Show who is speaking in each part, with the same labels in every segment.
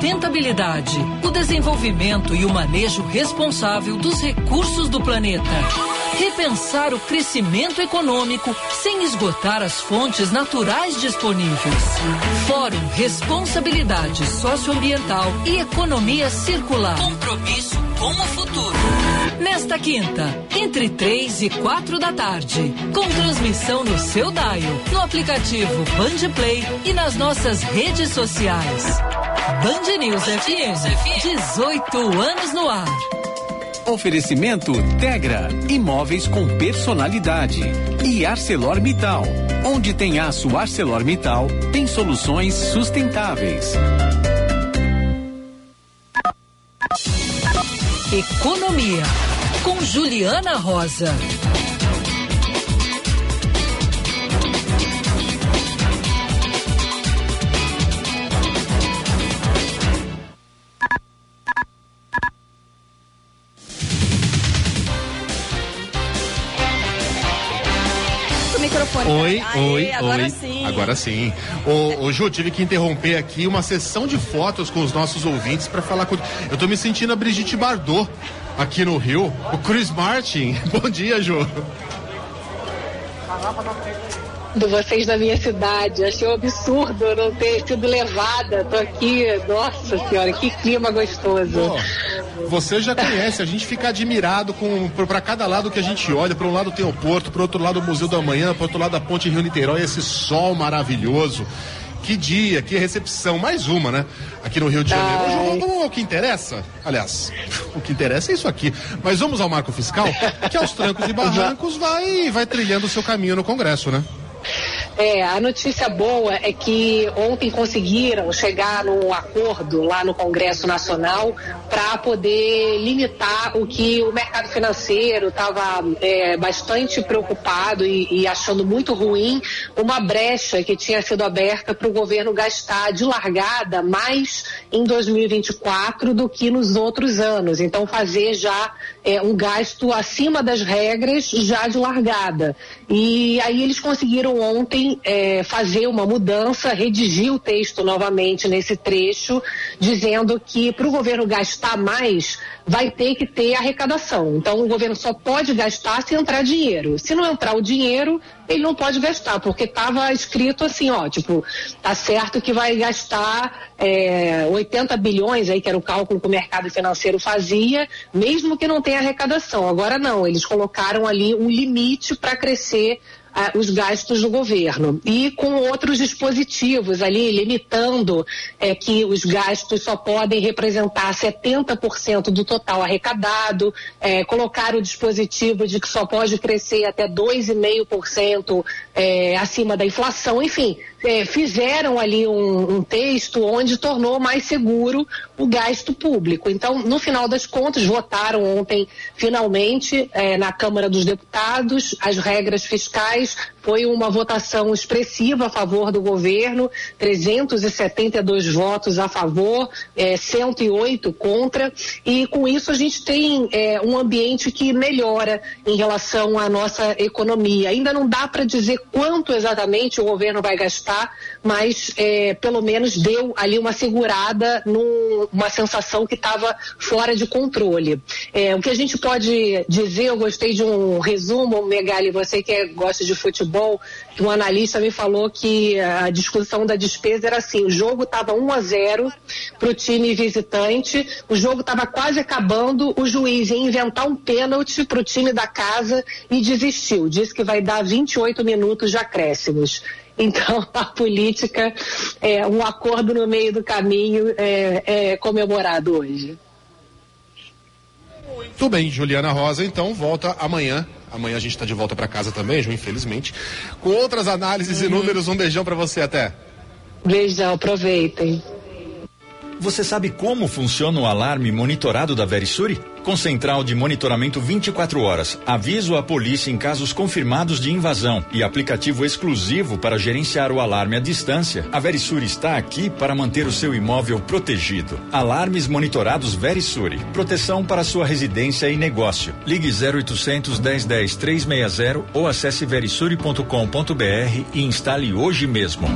Speaker 1: sustentabilidade, o desenvolvimento e o manejo responsável dos recursos do planeta. Repensar o crescimento econômico sem esgotar as fontes naturais disponíveis. Fórum Responsabilidade Socioambiental e Economia Circular. Compromisso com o futuro. Nesta quinta, entre três e quatro da tarde, com transmissão no seu Daio, no aplicativo Band Play e nas nossas redes sociais. Band News FM, 18 anos no ar.
Speaker 2: Oferecimento Tegra, imóveis com personalidade. E ArcelorMittal. Onde tem aço ArcelorMittal, tem soluções sustentáveis.
Speaker 1: Economia, com Juliana Rosa.
Speaker 3: Oi,
Speaker 4: Aê,
Speaker 3: oi,
Speaker 4: agora
Speaker 3: oi.
Speaker 4: sim.
Speaker 3: Agora sim. Ô, ô, Ju, tive que interromper aqui uma sessão de fotos com os nossos ouvintes para falar com. Eu tô me sentindo a Brigitte Bardot aqui no Rio. O Chris Martin. Bom dia, Ju.
Speaker 5: De vocês da minha cidade. Achei um absurdo não ter sido levada. Tô aqui, nossa senhora, que clima gostoso.
Speaker 3: Pô, você já conhece, a gente fica admirado com para cada lado que a gente olha. Para um lado tem o Porto, para outro lado o Museu da Manhã, para outro lado a Ponte Rio Niterói, esse sol maravilhoso. Que dia, que recepção, mais uma, né? Aqui no Rio de Janeiro. Vamos, vamos ao que interessa. Aliás, o que interessa é isso aqui. Mas vamos ao marco fiscal, que aos trancos e barrancos vai, vai trilhando o seu caminho no Congresso, né?
Speaker 5: É, a notícia boa é que ontem conseguiram chegar num acordo lá no Congresso Nacional para poder limitar o que o mercado financeiro estava é, bastante preocupado e, e achando muito ruim, uma brecha que tinha sido aberta para o governo gastar de largada mais em 2024 do que nos outros anos. Então, fazer já é, um gasto acima das regras já de largada. E aí eles conseguiram ontem é, fazer uma mudança, redigir o texto novamente nesse trecho, dizendo que para o governo gastar mais, vai ter que ter arrecadação. Então o governo só pode gastar se entrar dinheiro. Se não entrar o dinheiro, ele não pode gastar, porque estava escrito assim, ó, tipo, tá certo que vai gastar é, 80 bilhões, aí que era o cálculo que o mercado financeiro fazia, mesmo que não tenha arrecadação. Agora não, eles colocaram ali um limite para crescer os gastos do governo. E com outros dispositivos ali, limitando é, que os gastos só podem representar 70% do total arrecadado, é, colocar o dispositivo de que só pode crescer até 2,5% é, acima da inflação, enfim, é, fizeram ali um, um texto onde tornou mais seguro o gasto público. Então, no final das contas, votaram ontem, finalmente, é, na Câmara dos Deputados, as regras fiscais. Foi uma votação expressiva a favor do governo, 372 votos a favor, é, 108 contra, e com isso a gente tem é, um ambiente que melhora em relação à nossa economia. Ainda não dá para dizer quanto exatamente o governo vai gastar, mas é, pelo menos deu ali uma segurada numa sensação que estava fora de controle. É, o que a gente pode dizer, eu gostei de um resumo, Megali, você que é, gosta de futebol, que um analista me falou que a discussão da despesa era assim, o jogo estava 1 a 0 para o time visitante, o jogo estava quase acabando, o juiz ia inventar um pênalti para o time da casa e desistiu, disse que vai dar 28 minutos de acréscimos. Então, a política, é, um acordo no meio do caminho é, é comemorado hoje.
Speaker 3: Tudo bem, Juliana Rosa, então volta amanhã. Amanhã a gente está de volta para casa também, Ju, infelizmente. Com outras análises e números, um beijão para você até.
Speaker 5: Beijão, aproveitem.
Speaker 6: Você sabe como funciona o alarme monitorado da Verisuri? Com central de monitoramento 24 horas, aviso à polícia em casos confirmados de invasão e aplicativo exclusivo para gerenciar o alarme à distância, a Verisuri está aqui para manter o seu imóvel protegido. Alarmes monitorados Verisuri. Proteção para sua residência e negócio. Ligue 0800 1010 360 ou acesse verisuri.com.br e instale hoje mesmo.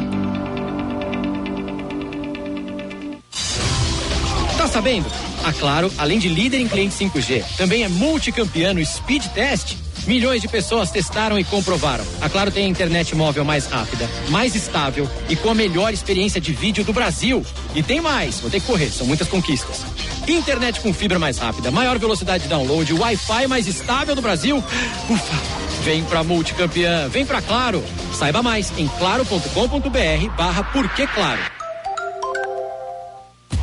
Speaker 4: Sabendo? A Claro, além de líder em cliente 5G, também é multicampeão no Speed Test. Milhões de pessoas testaram e comprovaram. A Claro tem a internet móvel mais rápida, mais estável e com a melhor experiência de vídeo do Brasil. E tem mais, vou ter que correr, são muitas conquistas. Internet com fibra mais rápida, maior velocidade de download, Wi-Fi mais estável do Brasil. Ufa! Vem pra multicampeã, vem pra Claro. Saiba mais em claro.com.br barra Claro.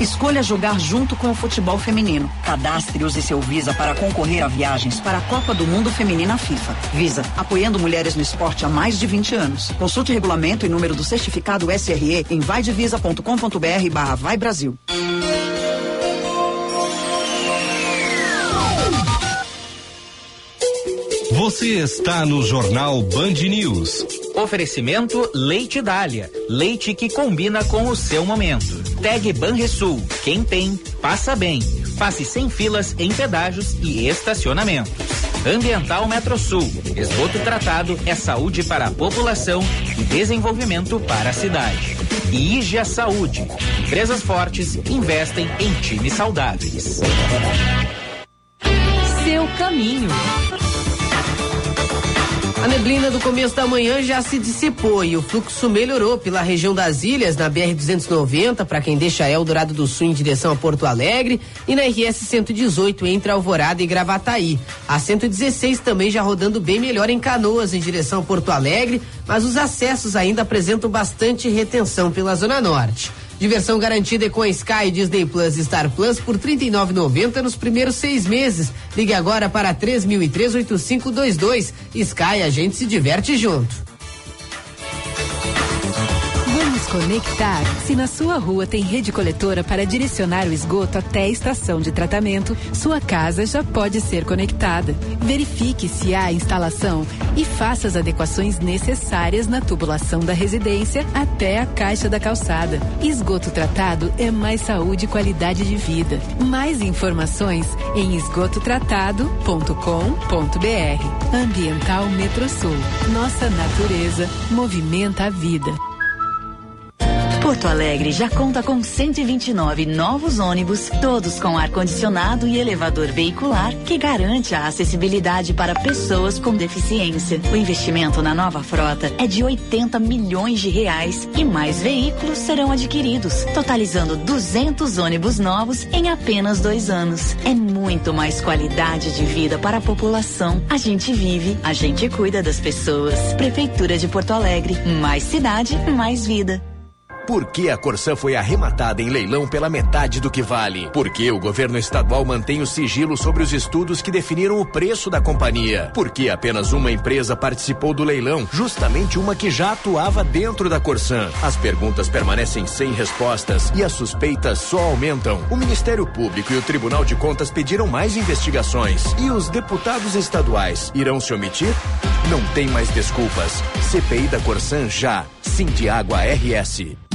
Speaker 7: Escolha jogar junto com o futebol feminino. Cadastre use seu Visa para concorrer a viagens para a Copa do Mundo Feminina FIFA. Visa, apoiando mulheres no esporte há mais de 20 anos. Consulte regulamento e número do certificado SRE em vaidevisa.com.br barra Vai Brasil.
Speaker 8: Você está no Jornal Band News.
Speaker 9: Oferecimento Leite Dália. Leite que combina com o seu momento. Tag Banrisul. Quem tem, passa bem. Passe sem filas em pedágios e estacionamentos. Ambiental Metrosul. Esgoto tratado é saúde para a população e desenvolvimento para a cidade. E Igia Saúde. Empresas fortes investem em times saudáveis.
Speaker 1: Seu caminho.
Speaker 10: A neblina do começo da manhã já se dissipou e o fluxo melhorou pela região das ilhas, na BR-290, para quem deixa Eldorado do Sul em direção a Porto Alegre, e na RS 118 entre Alvorada e Gravataí. A 116 também já rodando bem melhor em Canoas, em direção a Porto Alegre, mas os acessos ainda apresentam bastante retenção pela Zona Norte. Diversão garantida com a Sky Disney Plus e Star Plus por R$ 39,90 nos primeiros seis meses. Ligue agora para 3003-8522. Sky, a gente se diverte junto.
Speaker 11: Conectar. Se na sua rua tem rede coletora para direcionar o esgoto até a estação de tratamento, sua casa já pode ser conectada. Verifique se há instalação e faça as adequações necessárias na tubulação da residência até a caixa da calçada. Esgoto tratado é mais saúde e qualidade de vida. Mais informações em esgototratado.com.br. Ambiental Metrosul. Nossa natureza movimenta a vida.
Speaker 12: Porto Alegre já conta com 129 novos ônibus, todos com ar-condicionado e elevador veicular, que garante a acessibilidade para pessoas com deficiência. O investimento na nova frota é de 80 milhões de reais e mais veículos serão adquiridos, totalizando 200 ônibus novos em apenas dois anos. É muito mais qualidade de vida para a população. A gente vive, a gente cuida das pessoas. Prefeitura de Porto Alegre, mais cidade, mais vida.
Speaker 13: Por que a Corsã foi arrematada em leilão pela metade do que vale? Por que o governo estadual mantém o sigilo sobre os estudos que definiram o preço da companhia? Por que apenas uma empresa participou do leilão, justamente uma que já atuava dentro da Corsã? As perguntas permanecem sem respostas e as suspeitas só aumentam. O Ministério Público e o Tribunal de Contas pediram mais investigações. E os deputados estaduais irão se omitir? Não tem mais desculpas. CPI da Corsã já. Sindiágua RS.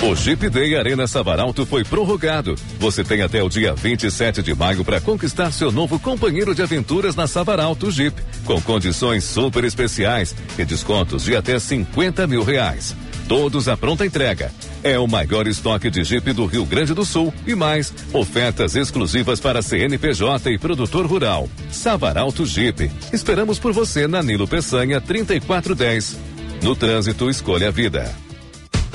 Speaker 14: O Jeep Day Arena Savaralto foi prorrogado. Você tem até o dia 27 de maio para conquistar seu novo companheiro de aventuras na Savaralto Jeep, com condições super especiais e descontos de até 50 mil reais. Todos à pronta entrega. É o maior estoque de Jeep do Rio Grande do Sul e mais ofertas exclusivas para CNPJ e produtor rural. Savaralto Jeep. Esperamos por você na Nilo Peçanha 3410. No trânsito, escolha a vida.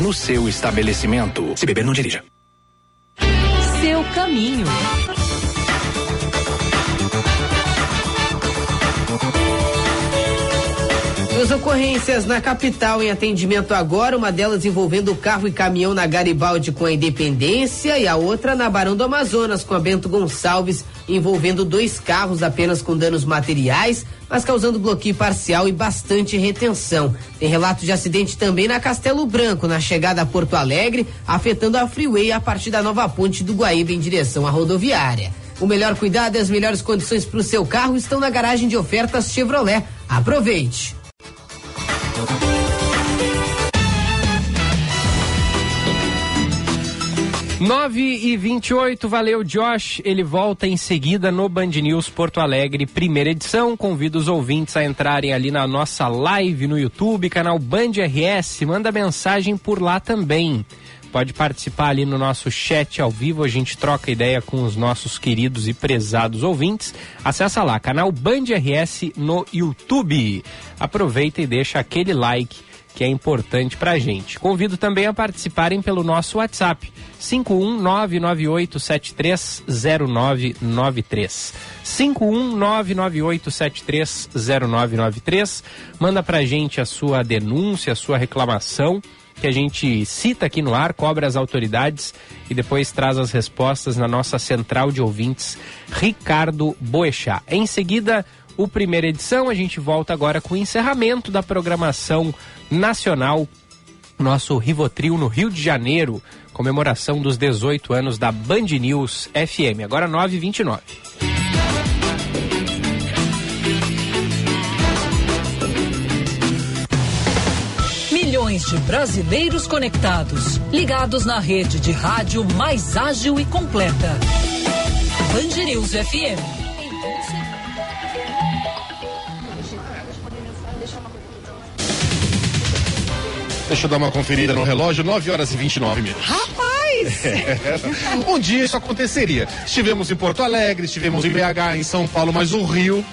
Speaker 15: no seu estabelecimento. Se beber, não dirija.
Speaker 1: Seu caminho.
Speaker 10: Duas ocorrências na capital em atendimento agora, uma delas envolvendo carro e caminhão na Garibaldi com a Independência e a outra na Barão do Amazonas com a Bento Gonçalves, envolvendo dois carros apenas com danos materiais, mas causando bloqueio parcial e bastante retenção. Tem relato de acidente também na Castelo Branco, na chegada a Porto Alegre, afetando a freeway a partir da nova ponte do Guaíba em direção à rodoviária. O melhor cuidado e as melhores condições para o seu carro estão na garagem de ofertas Chevrolet. Aproveite!
Speaker 16: 9 e 28, valeu Josh. Ele volta em seguida no Band News Porto Alegre, primeira edição. Convido os ouvintes a entrarem ali na nossa live no YouTube, canal Band RS. Manda mensagem por lá também. Pode participar ali no nosso chat ao vivo, a gente troca ideia com os nossos queridos e prezados ouvintes. Acessa lá, canal Band RS no YouTube. Aproveita e deixa aquele like que é importante pra gente. Convido também a participarem pelo nosso WhatsApp, 51998730993. 51998730993. Manda pra gente a sua denúncia, a sua reclamação que a gente cita aqui no ar, cobra as autoridades e depois traz as respostas na nossa central de ouvintes, Ricardo Boechat. Em seguida, o primeira edição, a gente volta agora com o encerramento da programação nacional, nosso Rivotril no Rio de Janeiro, comemoração dos 18 anos da Band News FM, agora 9h29.
Speaker 1: Milhões de brasileiros conectados, ligados na rede de rádio mais ágil e completa. Band News FM.
Speaker 3: Deixa eu dar uma conferida no relógio, 9 horas e 29 minutos.
Speaker 10: Rapaz!
Speaker 3: É. Um dia isso aconteceria. Estivemos em Porto Alegre, estivemos em BH, em São Paulo, mas o Rio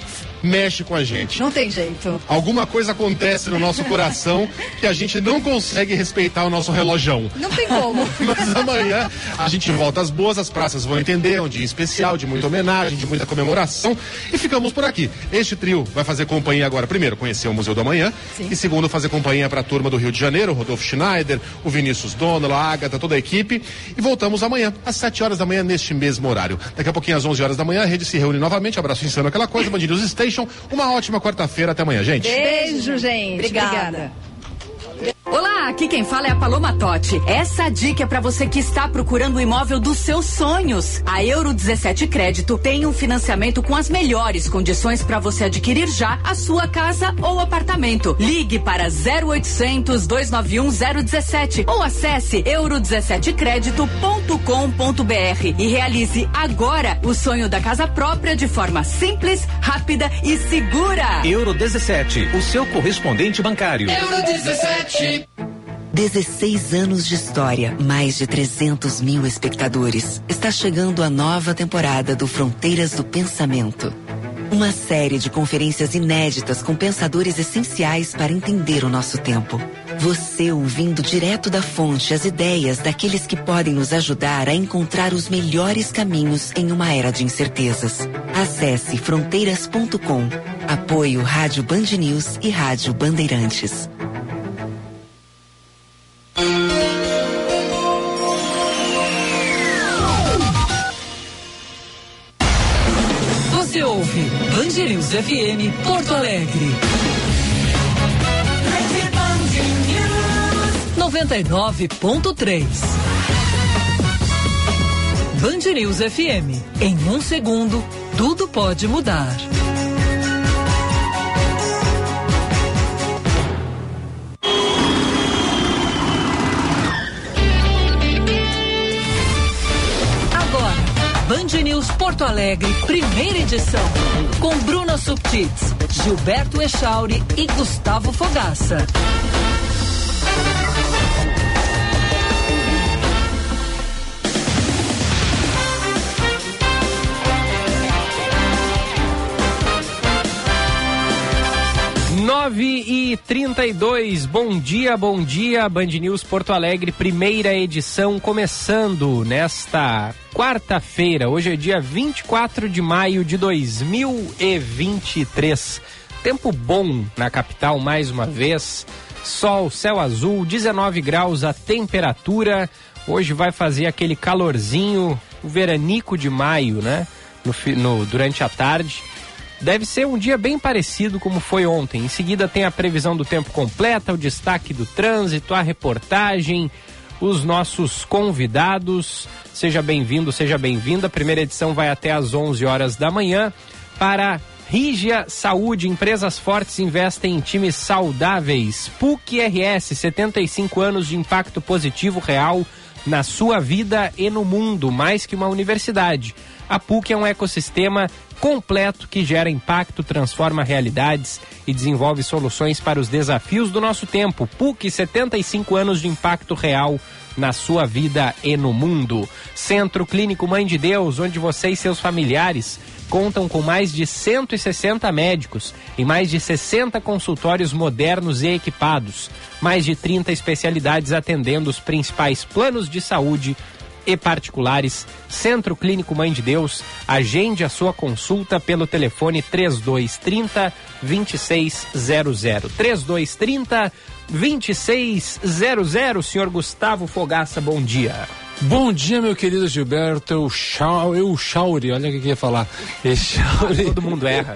Speaker 3: mexe com a gente.
Speaker 17: Não tem jeito.
Speaker 3: Alguma coisa acontece no nosso coração que a gente não consegue respeitar o nosso relojão.
Speaker 17: Não tem como.
Speaker 3: Mas amanhã a gente volta às boas, as praças vão entender, é um dia especial, de muita homenagem, de muita comemoração. E ficamos por aqui. Este trio vai fazer companhia agora, primeiro, conhecer o Museu do Amanhã.
Speaker 17: Sim.
Speaker 3: E segundo, fazer companhia para a turma do Rio de Janeiro, Rodolfo Schneider, o Vinícius Donola, a Agatha, toda a equipe. E voltamos amanhã, às 7 horas da manhã, neste mesmo horário. Daqui a pouquinho, às 11 horas da manhã, a rede se reúne novamente. Abraço insano, aquela coisa, Band News Station. Uma ótima quarta-feira. Até amanhã, gente.
Speaker 17: Beijo, gente. Obrigada.
Speaker 18: Olá, aqui quem fala é a Paloma Totti. Essa dica é para você que está procurando o imóvel dos seus sonhos. A Euro 17 Crédito tem um financiamento com as melhores condições para você adquirir já a sua casa ou apartamento. Ligue para 0800 291 017 ou acesse euro17crédito.com.br e realize agora o sonho da casa própria de forma simples, rápida e segura.
Speaker 19: Euro 17, o seu correspondente bancário.
Speaker 20: Euro 17.
Speaker 21: 16 anos de história, mais de 300 mil espectadores. Está chegando a nova temporada do Fronteiras do Pensamento. Uma série de conferências inéditas com pensadores essenciais para entender o nosso tempo. Você ouvindo direto da fonte as ideias daqueles que podem nos ajudar a encontrar os melhores caminhos em uma era de incertezas. Acesse fronteiras.com. Apoio Rádio Band News e Rádio Bandeirantes.
Speaker 1: News FM Porto Alegre. 99.3 Band News FM. Em um segundo, tudo pode mudar. Band News Porto Alegre, primeira edição. Com Bruna Subtits, Gilberto Echauri e Gustavo Fogaça.
Speaker 16: Nove e trinta e dois, bom dia, bom dia, Band News Porto Alegre, primeira edição começando nesta quarta-feira, hoje é dia 24 de maio de 2023. Tempo bom na capital mais uma vez. Sol, céu azul, 19 graus a temperatura. Hoje vai fazer aquele calorzinho, o veranico de maio, né? No, no- durante a tarde. Deve ser um dia bem parecido como foi ontem. Em seguida tem a previsão do tempo completa, o destaque do trânsito, a reportagem, os nossos convidados. Seja bem-vindo, seja bem-vinda. A primeira edição vai até às 11 horas da manhã para Rígia Saúde, empresas fortes investem em times saudáveis. PUC RS, 75 anos de impacto positivo real na sua vida e no mundo, mais que uma universidade. A PUC é um ecossistema completo que gera impacto, transforma realidades e desenvolve soluções para os desafios do nosso tempo. PUC, 75 anos de impacto real na sua vida e no mundo. Centro Clínico Mãe de Deus, onde você e seus familiares contam com mais de 160 médicos e mais de 60 consultórios modernos e equipados, mais de 30 especialidades atendendo os principais planos de saúde e particulares. Centro Clínico Mãe de Deus, agende a sua consulta pelo telefone 3230 2600. 3230 2600. Senhor Gustavo Fogaça, bom dia.
Speaker 20: Bom dia, meu querido Gilberto. Eu, chau, eu Chauri, olha o que eu ia falar. Echauri.
Speaker 16: Todo mundo erra.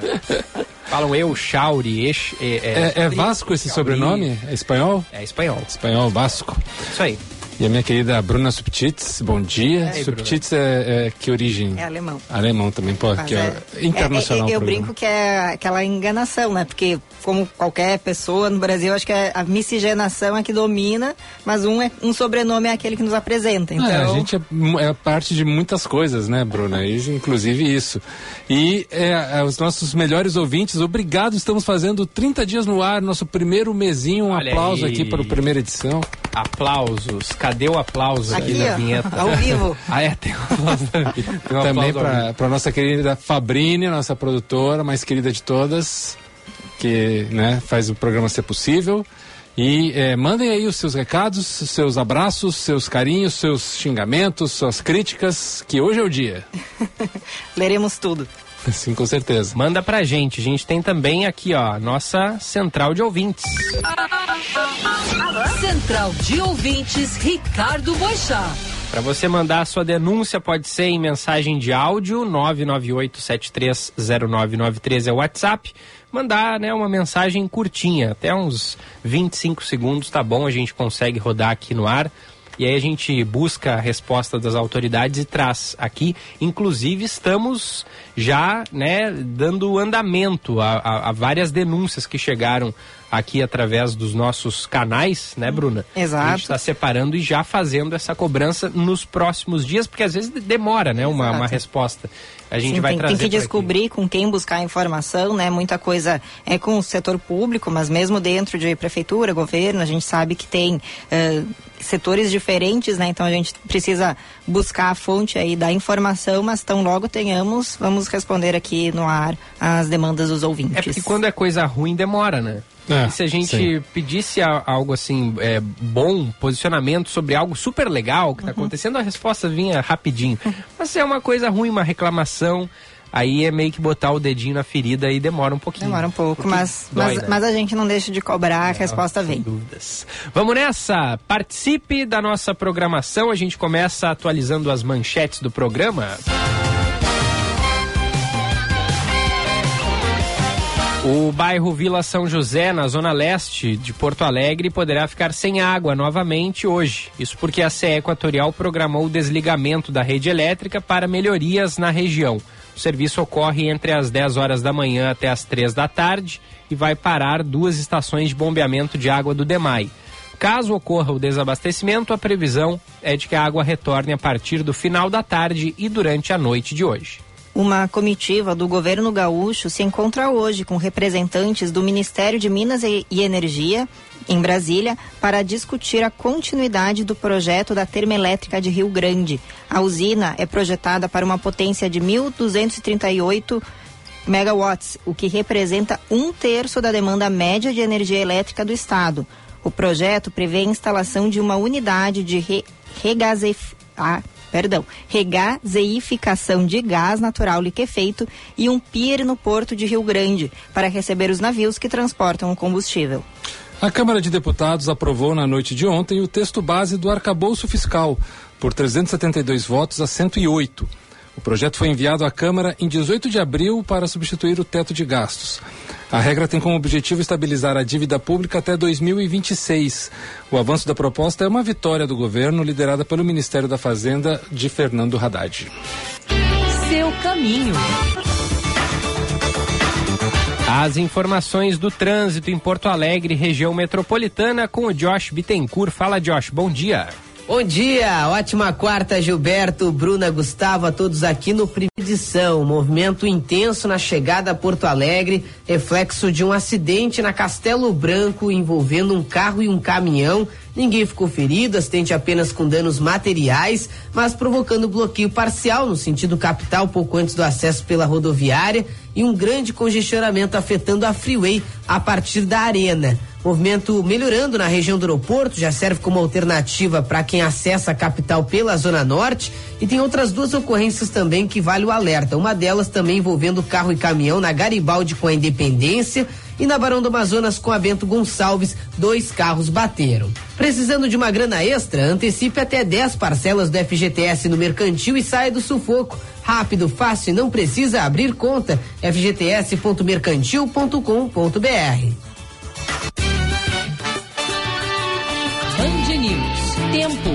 Speaker 16: Falam eu, Chauri, ex,
Speaker 20: É, é Vasco esse sobrenome? É espanhol?
Speaker 16: É espanhol.
Speaker 20: Espanhol, Vasco.
Speaker 16: Isso aí.
Speaker 20: E a minha querida Bruna Subtits, bom dia.
Speaker 17: Ei,
Speaker 20: Subtits é, é que origem?
Speaker 17: É alemão.
Speaker 20: Alemão também, pô, que é,
Speaker 17: é-
Speaker 20: internacional.
Speaker 17: é- é- eu brinco que é aquela enganação, né? Porque, como qualquer pessoa no Brasil, acho que é a miscigenação é que domina, mas um, é, um sobrenome é aquele que nos apresenta. Então,
Speaker 20: É, a gente é, é parte de muitas coisas, né, Bruna? E, inclusive isso. E é, é, os nossos melhores ouvintes, obrigado. Estamos fazendo 30 dias no ar, nosso primeiro mesinho. Um
Speaker 16: Olha
Speaker 20: aplauso
Speaker 16: aí.
Speaker 20: aqui para a primeira edição.
Speaker 16: Aplausos. Cadê o aplauso aqui,
Speaker 20: Aqui,
Speaker 16: na
Speaker 20: ó,
Speaker 16: vinheta?
Speaker 20: ao vivo.
Speaker 16: ah, é, tem um aplauso. Tem um
Speaker 20: Também para nossa querida Fabrini, nossa produtora, mais querida de todas, que né, faz o programa ser possível. E eh, mandem aí os seus recados, seus abraços, seus carinhos, seus xingamentos, suas críticas, que hoje é o dia.
Speaker 17: leremos tudo.
Speaker 20: Sim, com certeza.
Speaker 16: Manda pra gente. A gente tem também aqui, ó, nossa central de ouvintes.
Speaker 1: Central de Ouvintes, Ricardo Boixá.
Speaker 16: Para você mandar a sua denúncia, pode ser em mensagem de áudio, 998-730993 é o WhatsApp. Mandar né, uma mensagem curtinha, até uns 25 segundos, tá bom? A gente consegue rodar aqui no ar. E aí a gente busca a resposta das autoridades e traz aqui. Inclusive, estamos já né, dando andamento a, a- a várias denúncias que chegaram aqui através dos nossos canais, né, Bruna?
Speaker 17: Exato.
Speaker 16: A gente está separando e já fazendo essa cobrança nos próximos dias, porque às vezes demora, né, uma, uma resposta. A gente
Speaker 17: Sim,
Speaker 16: vai
Speaker 17: tem,
Speaker 16: trazer
Speaker 17: tem que
Speaker 16: por aqui.
Speaker 17: descobrir com quem buscar informação, né? Muita coisa é com o setor público, mas mesmo dentro de prefeitura, governo, a gente sabe que tem eh, setores diferentes, né? Então a gente precisa buscar a fonte aí da informação, mas tão logo tenhamos, vamos responder aqui no ar as demandas dos ouvintes.
Speaker 16: É porque quando é coisa ruim, demora, né?
Speaker 20: É,
Speaker 16: e se a gente
Speaker 20: sim.
Speaker 16: pedisse a- algo assim, é, bom, posicionamento sobre algo super legal que está acontecendo, a resposta vinha rapidinho. Mas se é uma coisa ruim, uma reclamação, aí é meio que botar o dedinho na ferida e demora um pouquinho.
Speaker 17: Demora um pouco, mas,
Speaker 16: dói,
Speaker 17: mas,
Speaker 16: né?
Speaker 17: mas a gente não deixa de cobrar, a resposta vem.
Speaker 16: dúvidas. Vamos nessa! Participe da nossa programação. A gente começa atualizando as manchetes do programa. O bairro Vila São José, na zona leste de Porto Alegre, poderá ficar sem água novamente hoje. Isso porque a CE Equatorial programou o desligamento da rede elétrica para melhorias na região. O serviço ocorre entre as 10 horas da manhã até as 3 da tarde e vai parar duas estações de bombeamento de água do DEMAI. Caso ocorra o desabastecimento, a previsão é de que a água retorne a partir do final da tarde e durante a noite de hoje.
Speaker 17: Uma comitiva do governo gaúcho se encontra hoje com representantes do Ministério de Minas e Energia, em Brasília, para discutir a continuidade do projeto da termoelétrica de Rio Grande. A usina é projetada para uma potência de 1.238 megawatts, o que representa um terço da demanda média de energia elétrica do estado. O projeto prevê a instalação de uma unidade de re, ah, perdão, regaseificação de gás natural liquefeito e um pier no porto de Rio Grande para receber os navios que transportam o combustível.
Speaker 20: A Câmara de Deputados aprovou na noite de ontem o texto base do arcabouço fiscal, por 372 votos a 108. O projeto foi enviado à Câmara em 18 de abril para substituir o teto de gastos. A regra tem como objetivo estabilizar a dívida pública até 2026. O avanço da proposta é uma vitória do governo, liderada pelo Ministério da Fazenda de Fernando Haddad.
Speaker 1: Seu caminho.
Speaker 16: As informações do trânsito em Porto Alegre, região metropolitana, com o Josh Bittencourt. Fala, Josh, bom dia.
Speaker 10: Bom dia, ótima quarta, Gilberto, Bruna, Gustavo, a todos aqui no primeira edição. Movimento intenso na chegada a Porto Alegre, reflexo de um acidente na Castelo Branco envolvendo um carro e um caminhão. Ninguém ficou ferido, acidente apenas com danos materiais, mas provocando bloqueio parcial no sentido capital pouco antes do acesso pela rodoviária e um grande congestionamento afetando a freeway a partir da arena. Movimento melhorando na região do aeroporto, já serve como alternativa para quem acessa a capital pela Zona Norte. E tem outras duas ocorrências também que vale o alerta. Uma delas também envolvendo carro e caminhão na Garibaldi com a Independência e na Barão do Amazonas com a Bento Gonçalves, dois carros bateram. Precisando de uma grana extra, antecipe até 10 parcelas do FGTS no mercantil e saia do sufoco. Rápido, fácil e não precisa abrir conta. fgts.mercantil.com.br
Speaker 1: Tempo.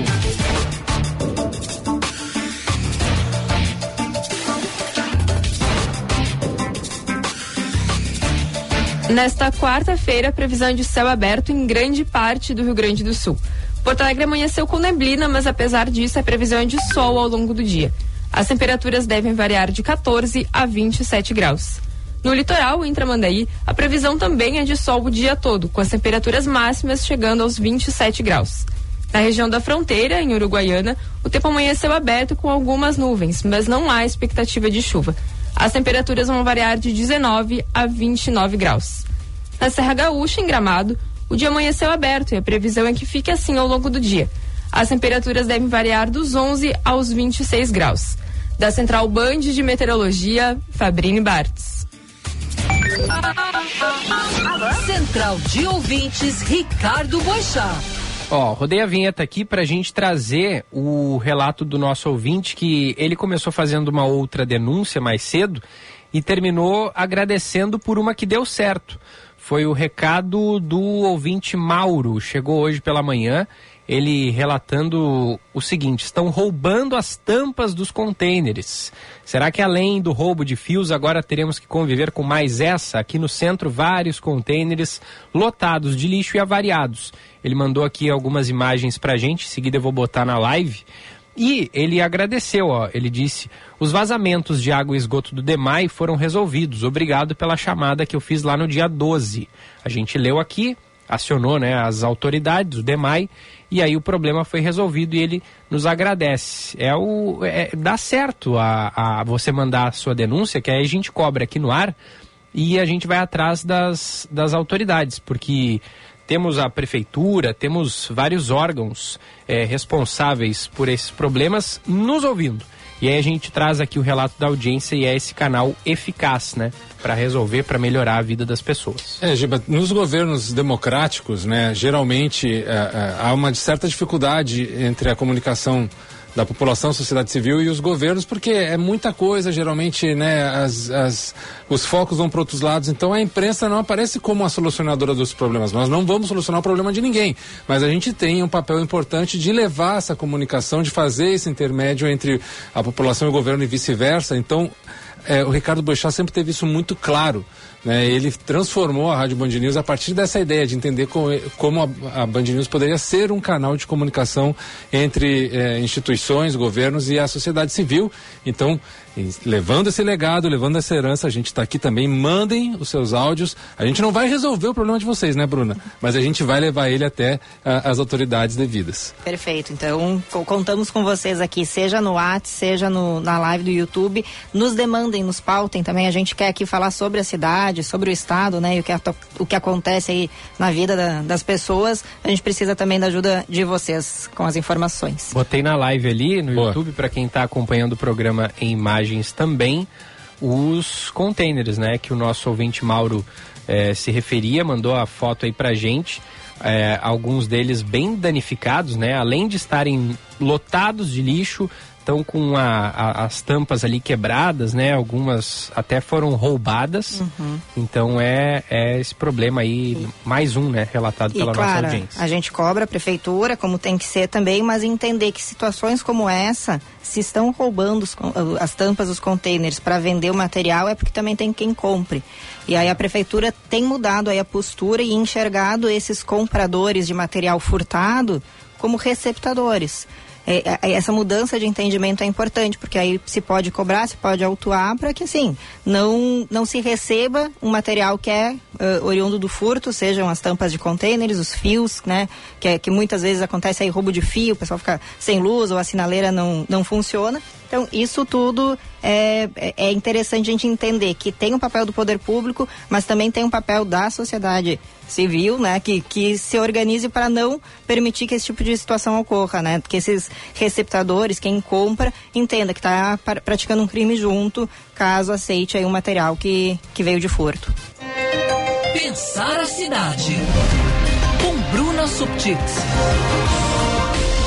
Speaker 22: Nesta quarta-feira, previsão de céu aberto em grande parte do Rio Grande do Sul. Porto Alegre amanheceu com neblina, mas apesar disso, a previsão é de sol ao longo do dia. As temperaturas devem variar de 14 a 27 graus. No litoral, em Tramandaí, a previsão também é de sol o dia todo, com as temperaturas máximas chegando aos 27 graus. Na região da fronteira, em Uruguaiana, o tempo amanheceu aberto com algumas nuvens, mas não há expectativa de chuva. As temperaturas vão variar de 19 a 29 graus. Na Serra Gaúcha, em Gramado, o dia amanheceu aberto e a previsão é que fique assim ao longo do dia. As temperaturas devem variar dos 11 aos 26 graus. Da Central Band de Meteorologia, Fabrini Bartz.
Speaker 1: Central de Ouvintes, Ricardo Boixá.
Speaker 16: Ó, rodei a vinheta aqui pra gente trazer o relato do nosso ouvinte que ele começou fazendo uma outra denúncia mais cedo e terminou agradecendo por uma que deu certo. Foi o recado do ouvinte Mauro, chegou hoje pela manhã, ele relatando o seguinte: estão roubando as tampas dos contêineres. Será que além do roubo de fios, agora teremos que conviver com mais essa? Aqui no centro, vários contêineres lotados de lixo e avariados. Ele mandou aqui algumas imagens pra gente, em seguida eu vou botar na live. E ele agradeceu, ó, ele disse: os vazamentos de água e esgoto do DEMAI foram resolvidos. Obrigado pela chamada que eu fiz lá no dia 12. A gente leu aqui, acionou né, as autoridades, o DEMAI, e aí o problema foi resolvido e ele nos agradece. É o. É, dá certo a, a você mandar a sua denúncia, que aí a gente cobra aqui no ar e a gente vai atrás das, das autoridades, porque temos a prefeitura, temos vários órgãos é, responsáveis por esses problemas nos ouvindo. E aí a gente traz aqui o relato da audiência e é esse canal eficaz, né? Para resolver, para melhorar a vida das pessoas.
Speaker 20: É, Giba, nos governos democráticos, né, geralmente é, é, há uma certa dificuldade entre a comunicação da população, sociedade civil e os governos, porque é muita coisa, geralmente, né, as, as, os focos vão para outros lados, então a imprensa não aparece como a solucionadora dos problemas. Nós não vamos solucionar o problema de ninguém, mas a gente tem um papel importante de levar essa comunicação, de fazer esse intermédio entre a população e o governo e vice-versa. Então, é, o Ricardo Boechat sempre teve isso muito claro. Né? Ele transformou a Rádio Band News a partir dessa ideia de entender como, como a, a Band News poderia ser um canal de comunicação entre é, instituições, governos e a sociedade civil. Então, E levando esse legado, levando essa herança, a gente está aqui também. Mandem os seus áudios. A gente não vai resolver o problema de vocês, né, Bruna? Mas a gente vai levar ele até ah, as autoridades devidas.
Speaker 17: Perfeito. Então, co- contamos com vocês aqui, seja no WhatsApp, seja no- na live do YouTube. Nos demandem, nos pautem também. A gente quer aqui falar sobre a cidade, sobre o estado, né? E o que, ato- o que acontece aí na vida da- das pessoas. A gente precisa também da ajuda de vocês com as informações.
Speaker 16: Botei na live ali no YouTube para quem está acompanhando o programa em também os containers, né? Que o nosso ouvinte Mauro eh, se referia, mandou a foto aí pra gente. Eh, alguns deles bem danificados, né? Além de estarem lotados de lixo, estão com a- a- as tampas ali quebradas, né? Algumas até foram roubadas.
Speaker 17: Uhum.
Speaker 16: Então é, é esse problema aí, mais um, né? Relatado
Speaker 17: E
Speaker 16: pela nossa
Speaker 17: claro,
Speaker 16: audiência.
Speaker 17: a gente cobra a prefeitura, como tem que ser também, mas entender que situações como essa, se estão roubando os con- as tampas dos containers para vender o material, é porque também tem quem compre. E aí a prefeitura tem mudado aí a postura e enxergado esses compradores de material furtado como receptadores. É, é, essa mudança de entendimento é importante, porque aí se pode cobrar, se pode autuar, para que assim, não, não se receba um material que é eh, oriundo do furto, sejam as tampas de contêineres, os fios, né? Que, é- que muitas vezes acontece aí roubo de fio, o pessoal fica sem luz ou a sinaleira não, não funciona. Então, isso tudo é, é- é interessante a gente entender que tem um papel do poder público, mas também tem um papel da sociedade civil, né? Que, que se organize para não permitir que esse tipo de situação ocorra, né? Que esses receptadores, quem compra, entenda que está praticando um crime junto, caso aceite aí um material que, que veio de furto.
Speaker 1: Pensar a cidade. Com Bruna Subtits.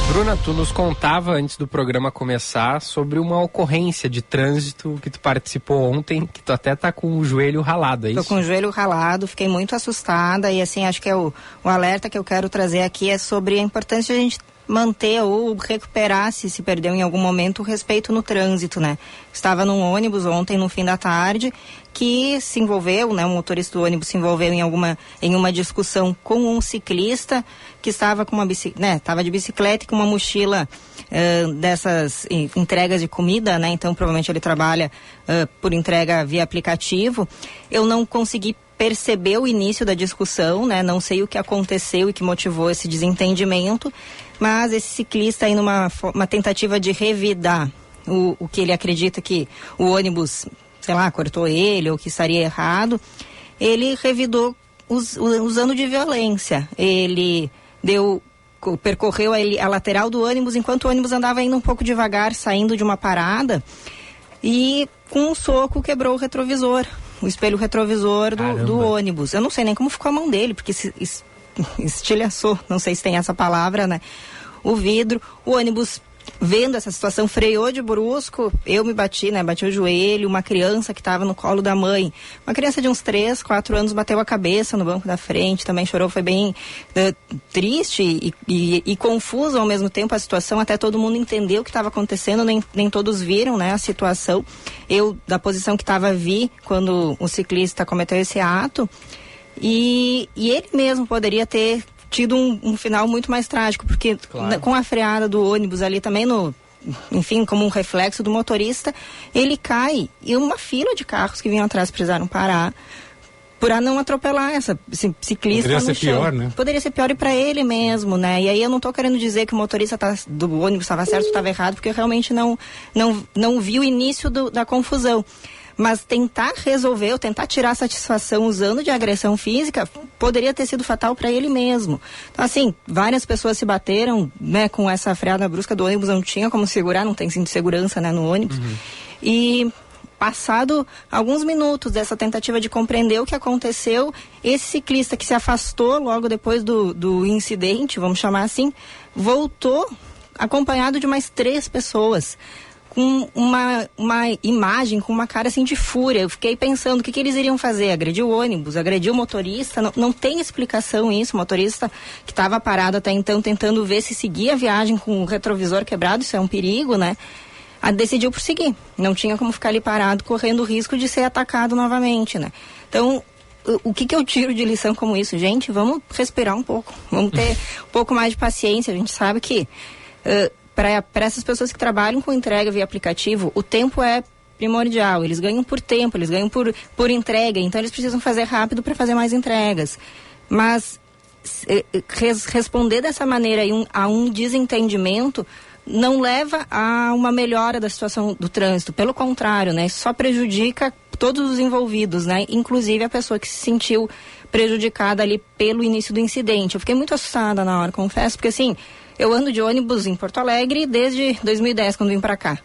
Speaker 16: Bruna, tu nos contava antes do programa começar sobre uma ocorrência de trânsito que tu participou ontem, que tu até tá com o joelho ralado, é
Speaker 17: Tô
Speaker 16: isso?
Speaker 17: com o joelho ralado, fiquei muito assustada e assim, acho que é o, o alerta que eu quero trazer aqui é sobre a importância de a gente manter ou recuperar, se se perdeu em algum momento, o respeito no trânsito, né? Estava num ônibus ontem, no fim da tarde, que se envolveu, né? O motorista do ônibus se envolveu em alguma, em uma discussão com um ciclista que estava com uma bicicleta, né? Estava de bicicleta e com uma mochila eh, dessas entregas de comida, né? Então provavelmente ele trabalha eh, por entrega via aplicativo. Eu não consegui perceber o início da discussão, né? Não sei o que aconteceu e que motivou esse desentendimento, mas esse ciclista aí numa uma tentativa de revidar o, o que ele acredita que o ônibus, sei lá, cortou ele ou que estaria errado, ele revidou us- usando de violência. Ele deu co- percorreu a, a lateral do ônibus enquanto o ônibus andava indo um pouco devagar, saindo de uma parada e com um soco quebrou o retrovisor, o espelho retrovisor do, do ônibus. Eu não sei nem como ficou a mão dele, porque se, es- estilhaçou, não sei se tem essa palavra, né? O vidro, o ônibus vendo essa situação freou de brusco, eu me bati, né? Bati o joelho, uma criança que estava no colo da mãe, uma criança de uns 3, 4 anos bateu a cabeça no banco da frente, também chorou, foi bem eh, triste e, e, e confuso ao mesmo tempo a situação, até todo mundo entendeu o que estava acontecendo, nem, nem todos viram, né, a situação. Eu, da posição que estava, vi quando o ciclista cometeu esse ato, e, e ele mesmo poderia ter tido um, um final muito mais trágico, porque
Speaker 16: Claro.
Speaker 17: com a freada do ônibus ali também no enfim, como um reflexo do motorista, ele cai e uma fila de carros que vinham atrás precisaram parar para não atropelar essa ciclista
Speaker 20: Poderia ser
Speaker 17: chão.
Speaker 20: pior, né?
Speaker 17: Poderia ser pior e para ele mesmo, né? E aí eu não tô querendo dizer que o motorista tá, do ônibus estava certo ou estava errado, porque eu realmente não não não vi o início do- da confusão. Mas tentar resolver ou tentar tirar satisfação usando de agressão física poderia ter sido fatal para ele mesmo. Então, assim, várias pessoas se bateram, né, com essa freada brusca do ônibus, não tinha como segurar, não tem cinto de segurança, né, no ônibus. E passado alguns minutos dessa tentativa de compreender o que aconteceu, esse ciclista que se afastou logo depois do, do incidente, vamos chamar assim, voltou acompanhado de mais três pessoas com uma, uma imagem, com uma cara assim de fúria. Eu fiquei pensando o que, que eles iriam fazer, agredir o ônibus, agredir o motorista, não, não tem explicação isso, o motorista que estava parado até então tentando ver se seguia a viagem com o retrovisor quebrado, isso é um perigo, né? a- decidiu por seguir. Não tinha como ficar ali parado, correndo o risco de ser atacado novamente, né? Então, o, que, que eu tiro de lição como isso? Gente, vamos respirar um pouco. Vamos ter um pouco mais de paciência. A gente sabe que para essas pessoas que trabalham com entrega via aplicativo, o tempo é primordial. Eles ganham por tempo, eles ganham por, por entrega, então eles precisam fazer rápido para fazer mais entregas. Mas res, responder dessa maneira a um desentendimento não leva a uma melhora da situação do trânsito. Pelo contrário, né? Só prejudica todos os envolvidos, né? Inclusive a pessoa que se sentiu prejudicada ali pelo início do incidente. Eu fiquei muito assustada na hora, confesso, porque assim, eu ando de ônibus em Porto Alegre desde 2010, quando vim para cá.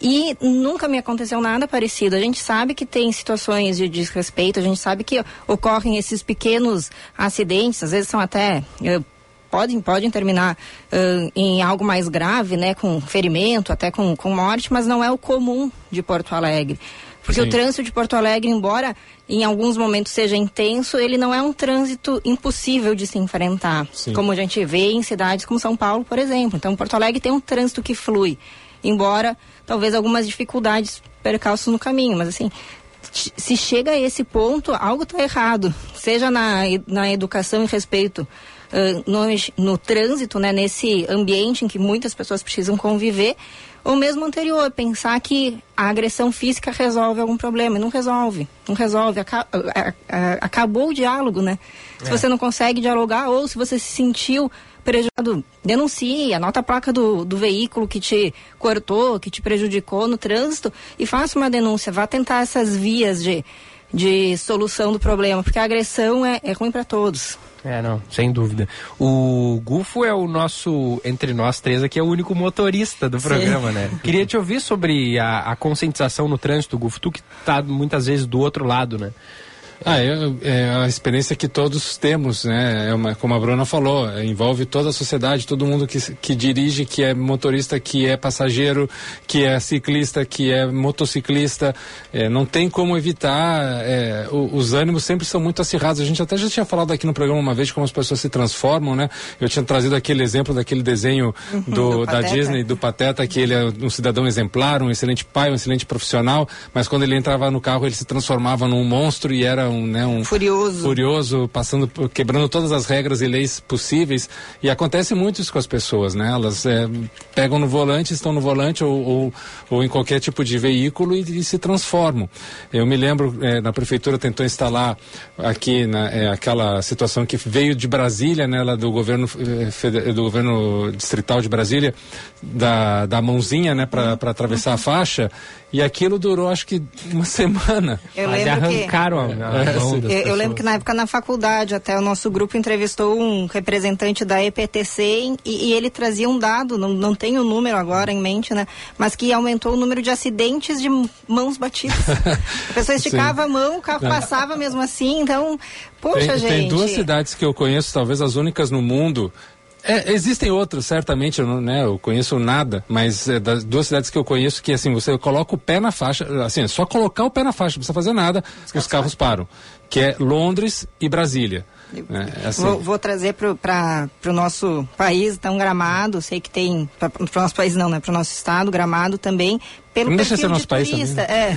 Speaker 17: E nunca me aconteceu nada parecido. A gente sabe que tem situações de desrespeito, a gente sabe que ocorrem esses pequenos acidentes, às vezes são até. Uh, podem, podem terminar uh, em algo mais grave, né, com ferimento, até com, com morte, mas não é o comum de Porto Alegre. Porque Sim. o trânsito de Porto Alegre, embora em alguns momentos seja intenso, ele não é um trânsito impossível de se enfrentar, Sim. como a gente vê em cidades como São Paulo, por exemplo. Então, Porto Alegre tem um trânsito que flui, embora talvez algumas dificuldades, percalços no caminho, mas assim, se chega a esse ponto, algo está errado, seja na, na educação em respeito uh, no, no trânsito, né, nesse ambiente em que muitas pessoas precisam conviver, ou mesmo anterior, pensar que a agressão física resolve algum problema. Não resolve. Não resolve. Aca acabou o diálogo, né? Se é. você não consegue dialogar ou se você se sentiu prejudicado, denuncie, anota a placa do, do veículo que te cortou, que te prejudicou no trânsito e faça uma denúncia. Vá tentar essas vias de, de solução do problema, porque a agressão é, é ruim para todos.
Speaker 16: É, não, sem dúvida. O Gufo é o nosso, entre nós três aqui, é o único motorista do programa, Sim. né? Queria te ouvir sobre a, a conscientização no trânsito, Gufo, tu que está muitas vezes do outro lado, né?
Speaker 20: Ah, é, é a experiência que todos temos, né? É uma, como a Bruna falou, envolve toda a sociedade, todo mundo que, que dirige, que é motorista, que é passageiro, que é ciclista, que é motociclista. É, não tem como evitar. É, os ânimos sempre são muito acirrados. A gente até já tinha falado aqui no programa uma vez como as pessoas se transformam, né? Eu tinha trazido aquele exemplo daquele desenho uhum, do, do da Disney, do Pateta, que ele é um cidadão exemplar, um excelente pai, um excelente profissional, mas quando ele entrava no carro ele se transformava num monstro e era um, né, um
Speaker 17: furioso,
Speaker 20: furioso passando, quebrando todas as regras e leis possíveis. E acontece muito isso com as pessoas, né? Elas é, pegam no volante, estão no volante ou, ou, ou em qualquer tipo de veículo e, e se transformam. Eu me lembro, é, na prefeitura tentou instalar aqui na, é, aquela situação que veio de Brasília, né, lá do governo é, do governo distrital de Brasília, da, da mãozinha, né, para atravessar a faixa. E aquilo durou acho que uma semana.
Speaker 17: Eu Mas
Speaker 16: arrancaram
Speaker 17: que... a, a é, mão das eu, eu lembro que na época na faculdade até o nosso grupo entrevistou um representante da EPTC e, e ele trazia um dado, não, não tem o número agora em mente, né? Mas que aumentou o número de acidentes de mãos batidas. a pessoa esticava Sim. a mão, o carro é. passava mesmo assim, então, poxa,
Speaker 20: tem,
Speaker 17: gente.
Speaker 20: Tem duas cidades que eu conheço, talvez as únicas no mundo, é, existem outros, certamente, eu, não, né, eu conheço nada, mas é, das duas cidades que eu conheço que assim, você coloca o pé na faixa, assim, é só colocar o pé na faixa, não precisa fazer nada, os carros param, que é Londres e Brasília.
Speaker 17: É, assim. vou, vou, trazer para o nosso país, tão Gramado, sei que tem, para o nosso país não, né, para o nosso estado, Gramado também, pelo
Speaker 20: não
Speaker 17: perfil
Speaker 20: nosso país
Speaker 17: turista, é.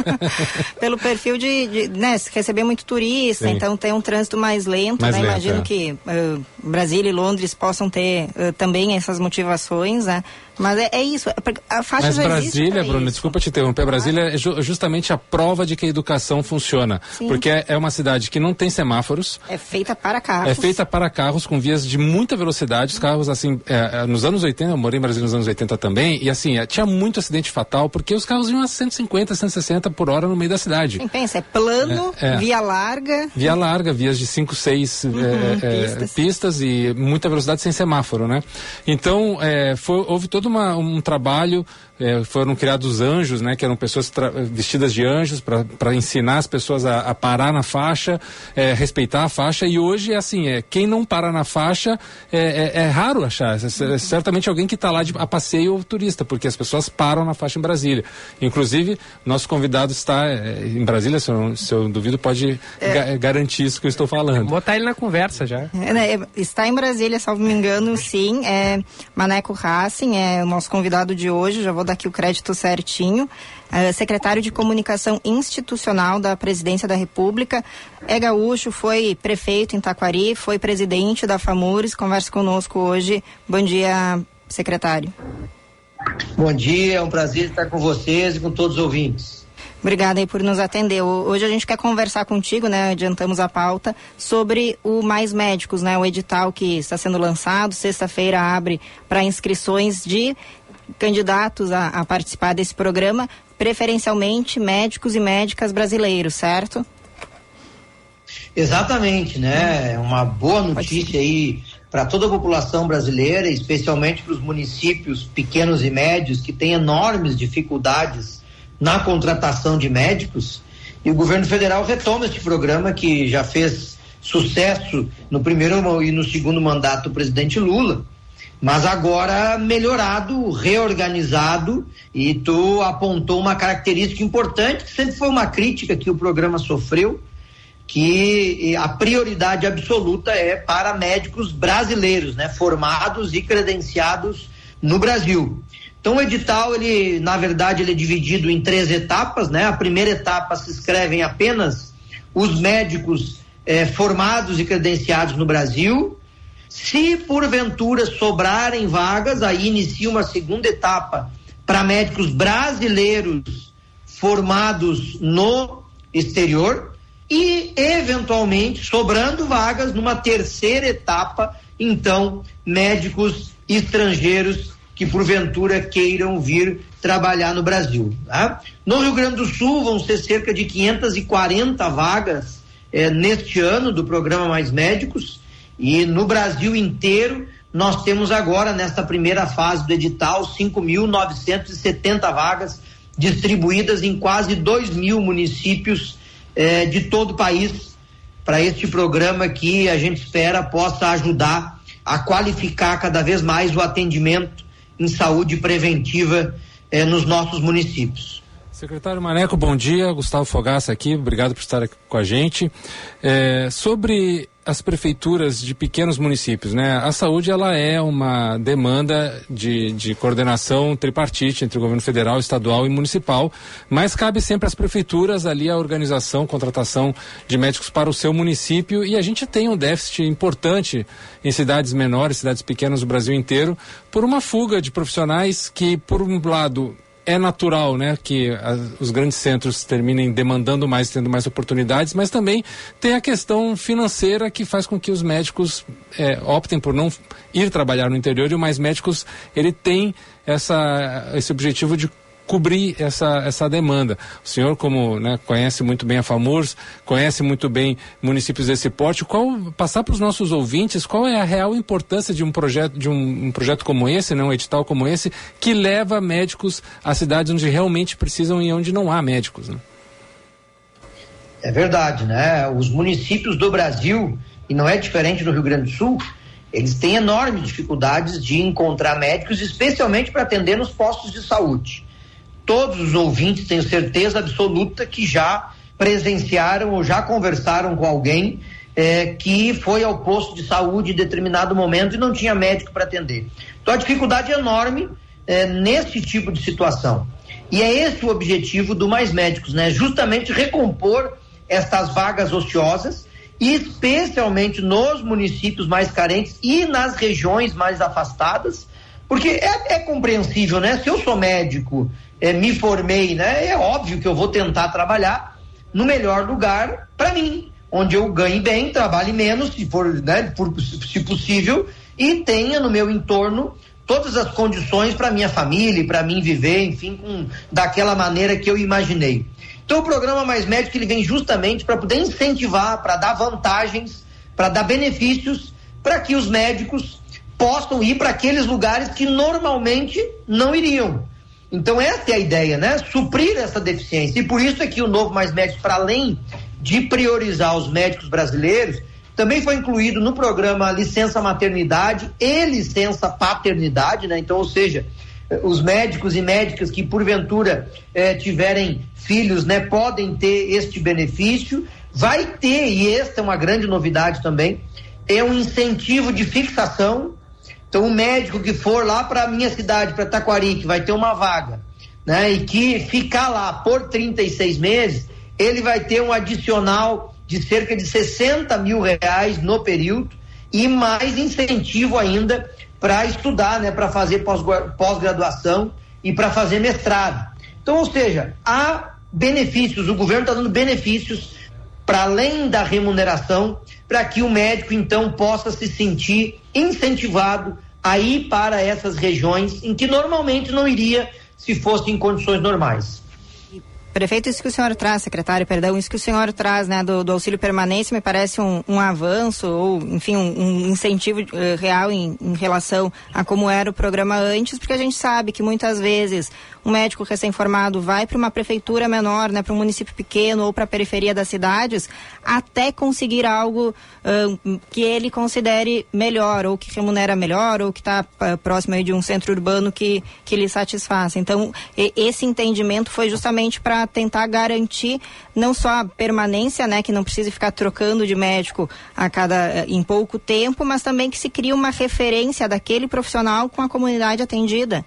Speaker 17: pelo perfil de, de né, receber muito turista, Sim. então tem um trânsito mais lento, mais né? Lento, Imagino é. que uh, Brasília e Londres possam ter uh, também essas motivações, né? Mas é, é isso, é a faixa
Speaker 20: Mas
Speaker 17: já
Speaker 20: Brasília, Bruno, desculpa te interromper, Brasília é ju justamente a prova de que a educação funciona. Sim. Porque é, é, uma cidade que não tem semáforos.
Speaker 17: É feita para carros.
Speaker 20: É feita para carros com vias de muita velocidade. Os carros, assim, é, é nos anos 80, eu morei em Brasília nos anos 80 também, e assim, tinha muito acidente fatal porque os carros iam a 150, 160 por hora no meio da cidade.
Speaker 17: Quem pensa, é plano, é, é. via larga.
Speaker 20: Via larga, vias de 5, 6 uhum, é, é, pistas. pistas. e muita velocidade sem semáforo, né? Então, é, foi, houve todo uma, um trabalho é, foram criados anjos, né, que eram pessoas vestidas de anjos para ensinar as pessoas a, a parar na faixa, é, respeitar a faixa. E hoje é assim, é quem não para na faixa é, é, é raro achar. É, é certamente alguém que está lá de, a passeio ou turista, porque as pessoas param na faixa em Brasília. Inclusive, nosso convidado está é, em Brasília, se eu, se eu duvido, pode ga garantir isso que eu estou falando.
Speaker 16: Botar ele na conversa já.
Speaker 17: Né, está em Brasília, salvo me engano, sim. É Maneco Racing, é o nosso convidado de hoje. Já vou vou dar aqui o crédito certinho. Uh, secretário de Comunicação Institucional da Presidência da República. É gaúcho, foi prefeito em Taquari, foi presidente da FAMURES, conversa conosco hoje. Bom dia, secretário.
Speaker 23: Bom dia, é um prazer estar com vocês e com todos os ouvintes.
Speaker 17: Obrigada aí por nos atender. Hoje a gente quer conversar contigo, né? Adiantamos a pauta sobre o Mais Médicos, né? O edital que está sendo lançado. Sexta-feira abre para inscrições de candidatos a, a participar desse programa, preferencialmente médicos e médicas brasileiros, certo?
Speaker 23: Exatamente, né? É uma boa notícia aí para toda a população brasileira, especialmente para os municípios pequenos e médios que têm enormes dificuldades na contratação de médicos. E o governo federal retoma este programa que já fez sucesso no primeiro e no segundo mandato do presidente Lula, mas agora melhorado, reorganizado, e tu apontou uma característica importante, que sempre foi uma crítica que o programa sofreu, que a prioridade absoluta é para médicos brasileiros, né, formados e credenciados no Brasil. Então o edital, ele, na verdade, ele é dividido em três etapas, né? A primeira etapa se inscrevem apenas os médicos eh, formados e credenciados no Brasil. Se porventura sobrarem vagas, aí inicia uma segunda etapa para médicos brasileiros formados no exterior e, eventualmente, sobrando vagas numa terceira etapa, então, médicos estrangeiros que porventura queiram vir trabalhar no Brasil. Tá? No Rio Grande do Sul vão ser cerca de 540 vagas eh, neste ano do programa Mais Médicos e no Brasil inteiro nós temos agora nesta primeira fase do edital 5.970 vagas distribuídas em quase 2 mil municípios eh, de todo o país para este programa que a gente espera possa ajudar a qualificar cada vez mais o atendimento em saúde preventiva eh, nos nossos municípios.
Speaker 20: Secretário Maneco, bom dia. Gustavo Fogaça aqui, obrigado por estar aqui com a gente. É, sobre as prefeituras de pequenos municípios, né? A saúde ela é uma demanda de, de coordenação tripartite entre o governo federal, estadual e municipal, mas cabe sempre às prefeituras ali a organização, contratação de médicos para o seu município e a gente tem um déficit importante em cidades menores, cidades pequenas do Brasil inteiro, por uma fuga de profissionais que, por um lado, é natural, né, que a, os grandes centros terminem demandando mais, tendo mais oportunidades, mas também tem a questão financeira que faz com que os médicos é, optem por não ir trabalhar no interior e o mais médicos ele tem essa, esse objetivo de cobrir essa, essa demanda. O senhor, como né, conhece muito bem a FAMURS, conhece muito bem municípios desse porte, qual, passar para os nossos ouvintes qual é a real importância de um projeto, de um, um, projeto como esse, né, um edital como esse, que leva médicos a cidades onde realmente precisam e onde não há médicos. Né?
Speaker 23: É verdade, né? Os municípios do Brasil, e não é diferente no Rio Grande do Sul, eles têm enormes dificuldades de encontrar médicos, especialmente para atender nos postos de saúde todos os ouvintes tenho certeza absoluta que já presenciaram ou já conversaram com alguém é, que foi ao posto de saúde em determinado momento e não tinha médico para atender. Então a dificuldade é enorme é, nesse tipo de situação. E é esse o objetivo do Mais Médicos, né? Justamente recompor estas vagas ociosas, especialmente nos municípios mais carentes e nas regiões mais afastadas, porque é, é compreensível, né? Se eu sou médico é, me formei, né? É óbvio que eu vou tentar trabalhar no melhor lugar para mim, onde eu ganhe bem, trabalhe menos, se for, né, por, se possível, e tenha no meu entorno todas as condições para minha família, para mim viver, enfim, com, daquela maneira que eu imaginei. Então o programa Mais Médico ele vem justamente para poder incentivar, para dar vantagens, para dar benefícios para que os médicos possam ir para aqueles lugares que normalmente não iriam. Então essa é a ideia, né? Suprir essa deficiência. E por isso é que o novo Mais Médicos, para além de priorizar os médicos brasileiros, também foi incluído no programa licença maternidade e licença paternidade, né? Então, ou seja, os médicos e médicas que porventura eh, tiverem filhos, né, podem ter este benefício. Vai ter, e esta é uma grande novidade também, é um incentivo de fixação então, o médico que for lá para a minha cidade, para Taquari, que vai ter uma vaga, né, e que ficar lá por 36 meses, ele vai ter um adicional de cerca de 60 mil reais no período e mais incentivo ainda para estudar, né, para fazer pós-graduação e para fazer mestrado. Então, ou seja, há benefícios, o governo está dando benefícios para além da remuneração, para que o médico então possa se sentir incentivado a ir para essas regiões em que normalmente não iria se fosse em condições normais.
Speaker 17: Prefeito, isso que o senhor traz, secretário, perdão, isso que o senhor traz, né, do, do auxílio permanência me parece um, um, avanço ou, enfim, um, um incentivo uh, real em, em, relação a como era o programa antes, porque a gente sabe que muitas vezes um médico recém-formado vai para uma prefeitura menor, né, para um município pequeno ou para a periferia das cidades, até conseguir algo uh, que ele considere melhor, ou que remunera melhor, ou que está uh, próximo de um centro urbano que, que lhe satisfaça. Então, e, esse entendimento foi justamente para tentar garantir não só a permanência, né, que não precise ficar trocando de médico a cada em pouco tempo, mas também que se crie uma referência daquele profissional com a comunidade atendida.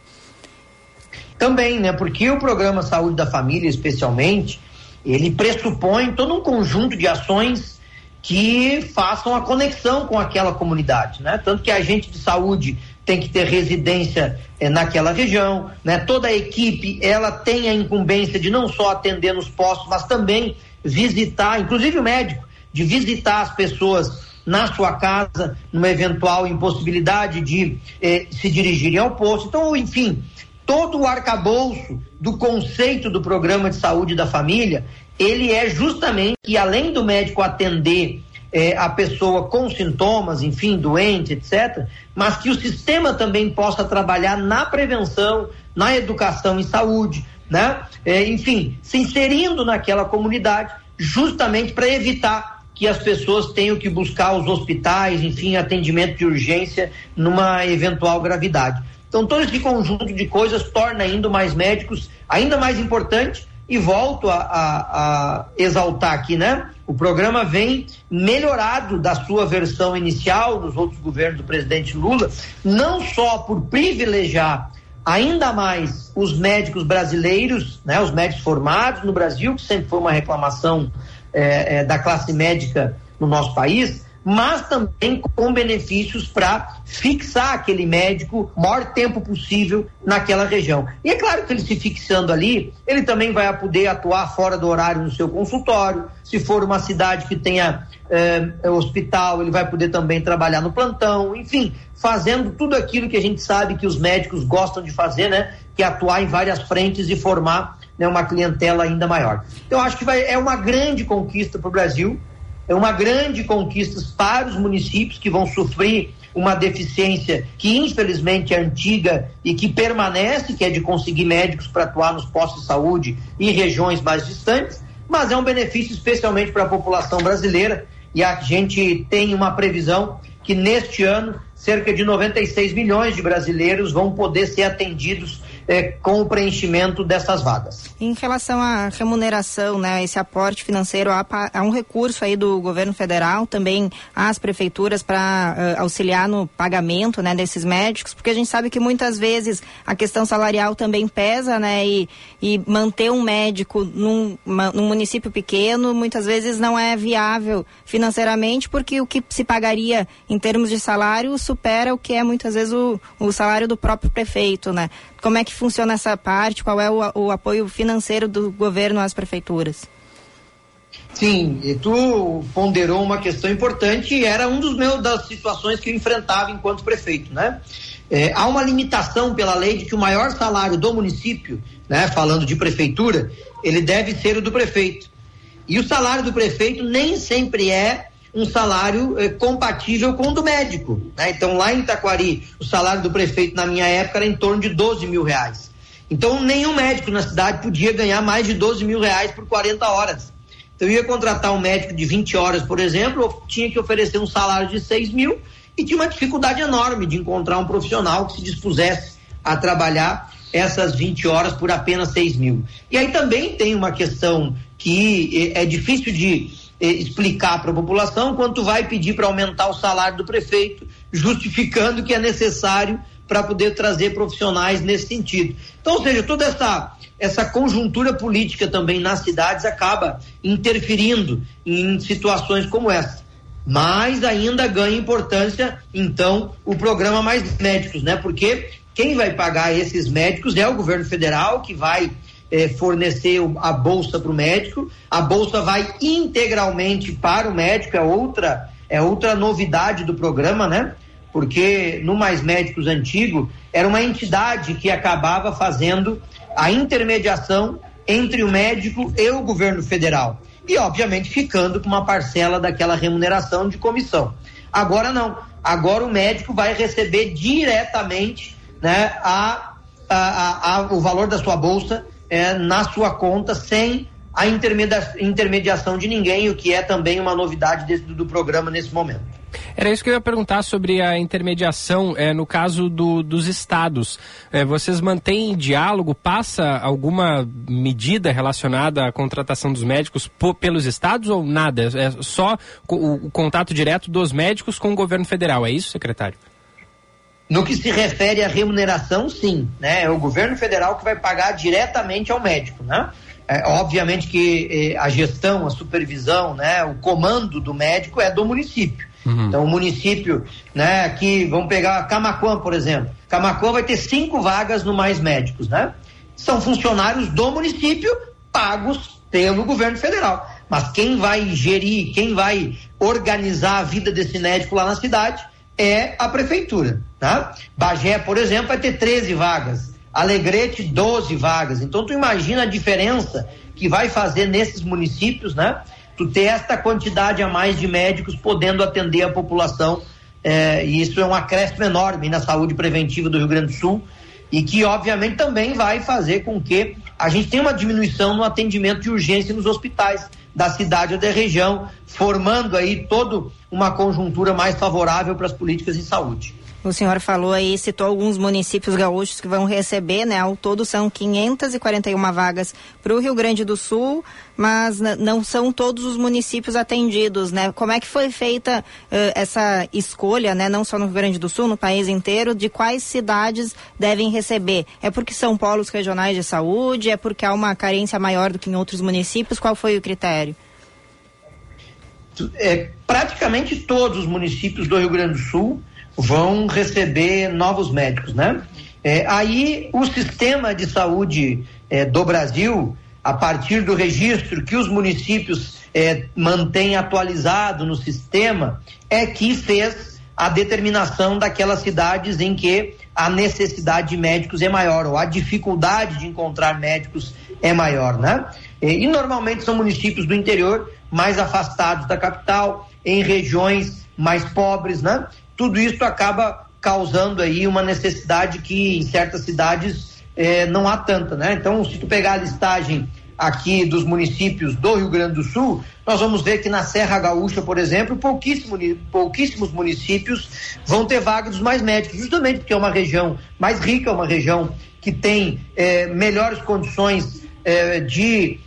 Speaker 23: Também, né? Porque o programa Saúde da Família, especialmente, ele pressupõe todo um conjunto de ações que façam a conexão com aquela comunidade, né? Tanto que a agente de saúde tem que ter residência eh, naquela região, né? Toda a equipe, ela tem a incumbência de não só atender nos postos, mas também visitar, inclusive o médico, de visitar as pessoas na sua casa, numa eventual impossibilidade de eh, se dirigirem ao posto. Então, enfim, todo o arcabouço do conceito do programa de saúde da família, ele é justamente que além do médico atender é, a pessoa com sintomas, enfim, doente, etc., mas que o sistema também possa trabalhar na prevenção, na educação em saúde, né? É, enfim, se inserindo naquela comunidade, justamente para evitar que as pessoas tenham que buscar os hospitais, enfim, atendimento de urgência numa eventual gravidade. Então, todo esse conjunto de coisas torna ainda mais médicos ainda mais importante e volto a, a, a, exaltar aqui, né? O programa vem melhorado da sua versão inicial dos outros governos do presidente Lula, não só por privilegiar ainda mais os médicos brasileiros, né? Os médicos formados no Brasil, que sempre foi uma reclamação é, é, da classe médica no nosso país, mas também com benefícios para fixar aquele médico o maior tempo possível naquela região. E é claro que ele se fixando ali, ele também vai poder atuar fora do horário no seu consultório. Se for uma cidade que tenha eh, hospital, ele vai poder também trabalhar no plantão, enfim, fazendo tudo aquilo que a gente sabe que os médicos gostam de fazer, né? Que é atuar em várias frentes e formar né, uma clientela ainda maior. Então, acho que vai, é uma grande conquista para o Brasil é uma grande conquista para os municípios que vão sofrer uma deficiência que infelizmente é antiga e que permanece, que é de conseguir médicos para atuar nos postos de saúde em regiões mais distantes, mas é um benefício especialmente para a população brasileira. E a gente tem uma previsão que neste ano cerca de 96 milhões de brasileiros vão poder ser atendidos é, com o preenchimento dessas vagas.
Speaker 17: Em relação à remuneração, né, esse aporte financeiro, há, há um recurso aí do governo federal, também às prefeituras para uh, auxiliar no pagamento, né, desses médicos, porque a gente sabe que muitas vezes a questão salarial também pesa, né, e, e manter um médico num, uma, num município pequeno muitas vezes não é viável financeiramente, porque o que se pagaria em termos de salário supera o que é muitas vezes o, o salário do próprio prefeito, né? Como é que funciona essa parte? Qual é o, o apoio financeiro do governo às prefeituras?
Speaker 23: Sim, e tu ponderou uma questão importante e era um dos meus das situações que eu enfrentava enquanto prefeito, né? É, há uma limitação pela lei de que o maior salário do município, né, falando de prefeitura, ele deve ser o do prefeito. E o salário do prefeito nem sempre é um salário eh, compatível com o do médico. Né? Então, lá em Itaquari, o salário do prefeito na minha época era em torno de 12 mil reais. Então, nenhum médico na cidade podia ganhar mais de 12 mil reais por 40 horas. Então, eu ia contratar um médico de 20 horas, por exemplo, eu tinha que oferecer um salário de 6 mil e tinha uma dificuldade enorme de encontrar um profissional que se dispusesse a trabalhar essas 20 horas por apenas 6 mil. E aí também tem uma questão que eh, é difícil de explicar para a população quanto vai pedir para aumentar o salário do prefeito, justificando que é necessário para poder trazer profissionais nesse sentido. Então, ou seja, toda essa essa conjuntura política também nas cidades acaba interferindo em situações como essa. mais ainda ganha importância, então, o programa Mais Médicos, né? Porque quem vai pagar esses médicos é o governo federal, que vai eh, fornecer a bolsa para o médico. A bolsa vai integralmente para o médico, é outra, é outra novidade do programa, né? Porque no Mais Médicos antigo era uma entidade que acabava fazendo a intermediação entre o médico e o governo federal. E, obviamente, ficando com uma parcela daquela remuneração de comissão. Agora não. Agora o médico vai receber diretamente né, a, a, a, o valor da sua bolsa é, na sua conta sem a intermedia, intermediação de ninguém, o que é também uma novidade desse, do programa nesse momento.
Speaker 16: Era isso que eu ia perguntar sobre a intermediação é, no caso do, dos estados. É, vocês mantêm diálogo? Passa alguma medida relacionada à contratação dos médicos por, pelos estados ou nada? É só o, o contato direto dos médicos com o governo federal, é isso, secretário?
Speaker 23: No que se refere à remuneração, sim, né? É o governo federal que vai pagar diretamente ao médico, né? É, obviamente que eh, a gestão, a supervisão, né, o comando do médico é do município. Uhum. Então o município, né, aqui, vamos pegar Camacuã, por exemplo. Camacuã vai ter cinco vagas no Mais Médicos, né? São funcionários do município pagos pelo governo federal. Mas quem vai gerir, quem vai organizar a vida desse médico lá na cidade é a prefeitura. Tá? Bagé, por exemplo, vai ter 13 vagas. Alegrete, 12 vagas. Então, tu imagina a diferença que vai fazer nesses municípios, né? Tu ter esta quantidade a mais de médicos podendo atender a população. É, e isso é um acréscimo enorme na saúde preventiva do Rio Grande do Sul e que, obviamente, também vai fazer com que a gente tenha uma diminuição no atendimento de urgência nos hospitais da cidade ou da região, formando aí toda uma conjuntura mais favorável para as políticas de saúde.
Speaker 17: O senhor falou aí, citou alguns municípios gaúchos que vão receber, né? Ao todo são 541 vagas para o Rio Grande do Sul, mas não são todos os municípios atendidos, né? Como é que foi feita uh, essa escolha, né? Não só no Rio Grande do Sul, no país inteiro, de quais cidades devem receber? É porque são polos regionais de saúde? É porque há uma carência maior do que em outros municípios? Qual foi o critério?
Speaker 23: É, praticamente todos os municípios do Rio Grande do Sul vão receber novos médicos, né? É, aí o sistema de saúde é, do Brasil, a partir do registro que os municípios é, mantêm atualizado no sistema, é que fez a determinação daquelas cidades em que a necessidade de médicos é maior, ou a dificuldade de encontrar médicos é maior, né? E, e normalmente são municípios do interior mais afastados da capital, em regiões mais pobres, né? Tudo isso acaba causando aí uma necessidade que em certas cidades eh, não há tanta, né? Então, se tu pegar a listagem aqui dos municípios do Rio Grande do Sul, nós vamos ver que na Serra Gaúcha, por exemplo, pouquíssimo, pouquíssimos municípios vão ter vaga dos mais médicos, justamente porque é uma região mais rica, uma região que tem eh, melhores condições eh, de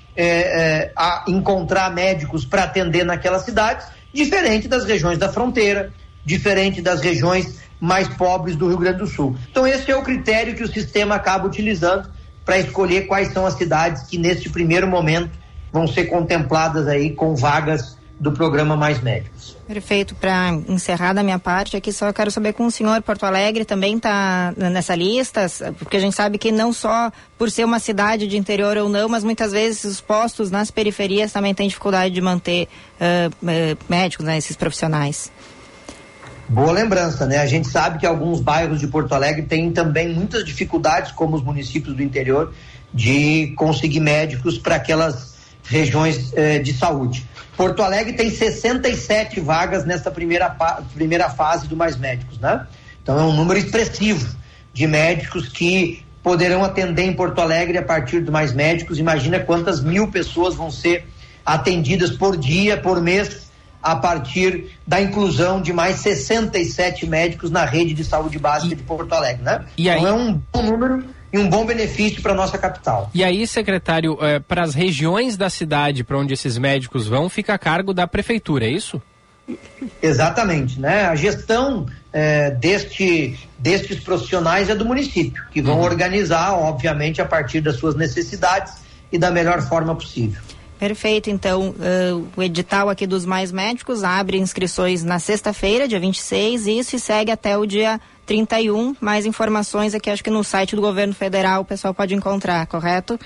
Speaker 23: encontrar médicos para atender naquelas cidades, diferente das regiões da fronteira, diferente das regiões mais pobres do Rio Grande do Sul. Então, esse é o critério que o sistema acaba utilizando para escolher quais são as cidades que, neste primeiro momento, vão ser contempladas aí com vagas do programa Mais Médicos.
Speaker 17: Perfeito. Para encerrar da minha parte aqui, só quero saber com o senhor, Porto Alegre também está nessa lista, porque a gente sabe que não só por ser uma cidade de interior ou não, mas muitas vezes os postos nas periferias também têm dificuldade de manter uh, médicos, né, esses profissionais.
Speaker 23: Boa lembrança, né? A gente sabe que alguns bairros de Porto Alegre têm também muitas dificuldades, como os municípios do interior, de conseguir médicos para aquelas regiões eh, de saúde. Porto Alegre tem 67 vagas nessa primeira, primeira fase do Mais Médicos, né? Então é um número expressivo de médicos que poderão atender em Porto Alegre a partir do Mais Médicos. Imagina quantas mil pessoas vão ser atendidas por dia, por mês, a partir da inclusão de mais 67 médicos na rede de saúde básica e, de Porto Alegre, né?
Speaker 16: E aí,
Speaker 23: então é um bom número e um bom benefício para nossa capital.
Speaker 16: E aí, secretário, é, para as regiões da cidade para onde esses médicos vão, fica a cargo da prefeitura, é isso?
Speaker 23: Exatamente, né? A gestão é, deste, destes profissionais é do município, que vão uhum. organizar, obviamente, a partir das suas necessidades e da melhor forma possível.
Speaker 17: Perfeito, então uh, o edital aqui dos Mais Médicos abre inscrições na sexta-feira, dia 26, isso e segue até o dia 31. Mais informações aqui, acho que no site do governo federal o pessoal pode encontrar, correto?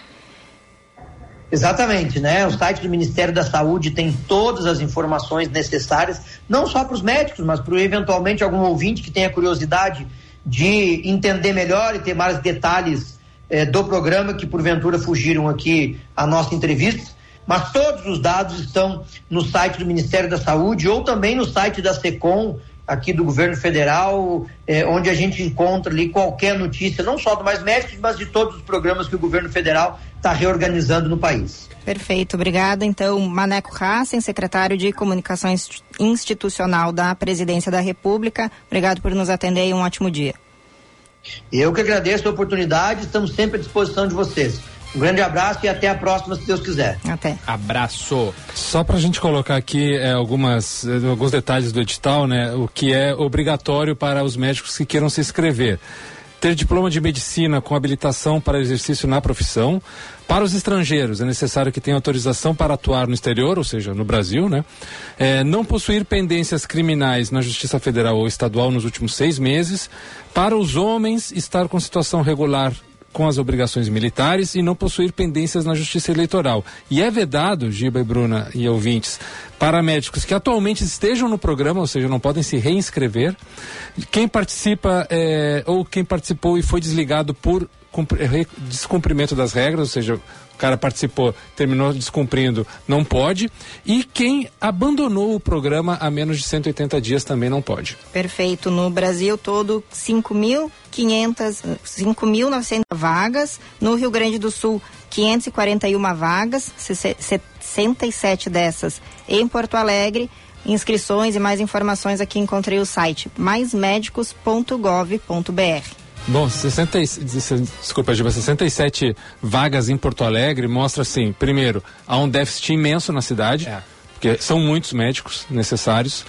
Speaker 23: Exatamente, né? O site do Ministério da Saúde tem todas as informações necessárias, não só para os médicos, mas para eventualmente algum ouvinte que tenha curiosidade de entender melhor e ter mais detalhes eh, do programa que porventura fugiram aqui à nossa entrevista mas todos os dados estão no site do Ministério da Saúde ou também no site da SECOM, aqui do governo federal, eh, onde a gente encontra ali qualquer notícia, não só do Mais Médicos, mas de todos os programas que o governo federal está reorganizando no país.
Speaker 17: Perfeito, obrigada. Então, Maneco Hassen, secretário de Comunicação Institucional da Presidência da República, obrigado por nos atender e um ótimo dia.
Speaker 23: Eu que agradeço a oportunidade, estamos sempre à disposição de vocês. Um grande abraço e até a próxima, se Deus quiser.
Speaker 17: Até.
Speaker 16: Abraço.
Speaker 20: Só para a gente colocar aqui é, algumas, é, alguns detalhes do edital, né? O que é obrigatório para os médicos que queiram se inscrever ter diploma de medicina com habilitação para exercício na profissão. Para os estrangeiros, é necessário que tenha autorização para atuar no exterior, ou seja, no Brasil, né? É, não possuir pendências criminais na Justiça Federal ou Estadual nos últimos seis meses. Para os homens, estar com situação regular com as obrigações militares e não possuir pendências na justiça eleitoral. E é vedado, Giba e Bruna e ouvintes, para médicos que atualmente estejam no programa, ou seja, não podem se reinscrever, quem participa é, ou quem participou e foi desligado por descumprimento das regras, ou seja, cara participou, terminou descumprindo, não pode. E quem abandonou o programa há menos de 180 dias também não pode.
Speaker 17: Perfeito. No Brasil todo, 5.500, 5.900 vagas. No Rio Grande do Sul, 541 vagas, 67 dessas em Porto Alegre. Inscrições e mais informações aqui encontrei o site maismedicos.gov.br.
Speaker 20: Bom, 60, desculpa, Giba, 67 vagas em Porto Alegre mostra assim, primeiro, há um déficit imenso na cidade. É porque são muitos médicos necessários,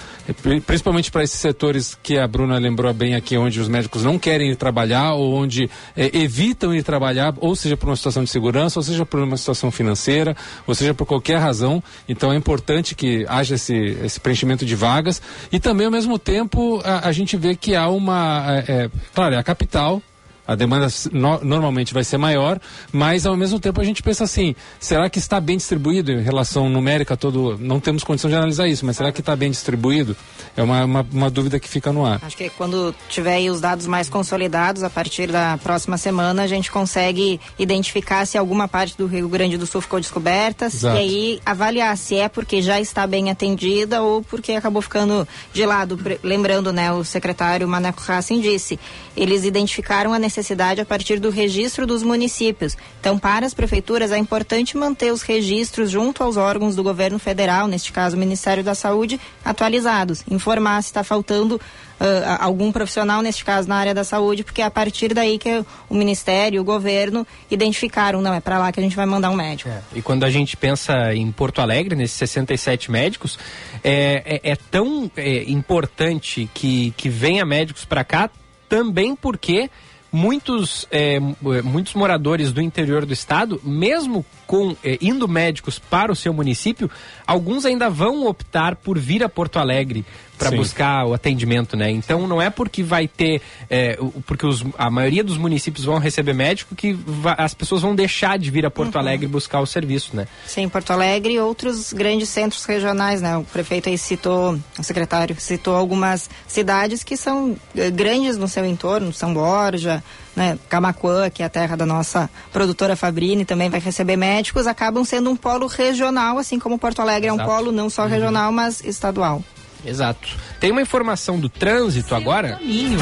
Speaker 20: principalmente para esses setores que a Bruna lembrou bem aqui, onde os médicos não querem ir trabalhar ou onde é, evitam ir trabalhar, ou seja por uma situação de segurança, ou seja por uma situação financeira, ou seja por qualquer razão. Então é importante que haja esse, esse preenchimento de vagas e também ao mesmo tempo a, a gente vê que há uma, é, é, claro, é a capital, a demanda no, normalmente vai ser maior, mas ao mesmo tempo a gente pensa assim, será que está bem distribuído em relação numérica todo, não temos condição de analisar isso, mas será que está bem distribuído? É uma, uma, uma, dúvida que fica no ar.
Speaker 17: Acho que quando tiver os dados mais consolidados, a partir da próxima semana, a gente consegue identificar se alguma parte do Rio Grande do Sul ficou descoberta Exato. e aí avaliar se é porque já está bem atendida ou porque acabou ficando de lado. Lembrando, né, o secretário Maneco Hassin disse, eles identificaram a necessidade necessidade a partir do registro dos municípios. Então, para as prefeituras, é importante manter os registros junto aos órgãos do governo federal, neste caso o Ministério da Saúde, atualizados. Informar se está faltando Uh, algum profissional, neste caso na área da saúde, porque é a partir daí que o Ministério, o governo identificaram, não, é para lá que a gente vai mandar um médico. É.
Speaker 16: E quando a gente pensa em Porto Alegre, nesses 67 médicos, é, é, é tão é, importante que, que venha médicos para cá também porque muitos, é, muitos moradores do interior do estado, mesmo com é, indo médicos para o seu município, alguns ainda vão optar por vir a Porto Alegre para buscar o atendimento, né? Então não é porque vai ter, é, porque os, a maioria dos municípios vão receber médico que as pessoas vão deixar de vir a Porto uhum. Alegre buscar o serviço, né?
Speaker 17: Sim, Porto Alegre e outros grandes centros regionais, né? O prefeito aí citou, o secretário citou algumas cidades que são é, grandes no seu entorno, São Borja, né? Camacuã, que é a terra da nossa produtora Fabrini, também vai receber médicos, acabam sendo um polo regional, assim como Porto Alegre Exato. é um polo não só regional, uhum. mas estadual.
Speaker 16: Exato. Tem uma informação do trânsito Seu agora. Caminho.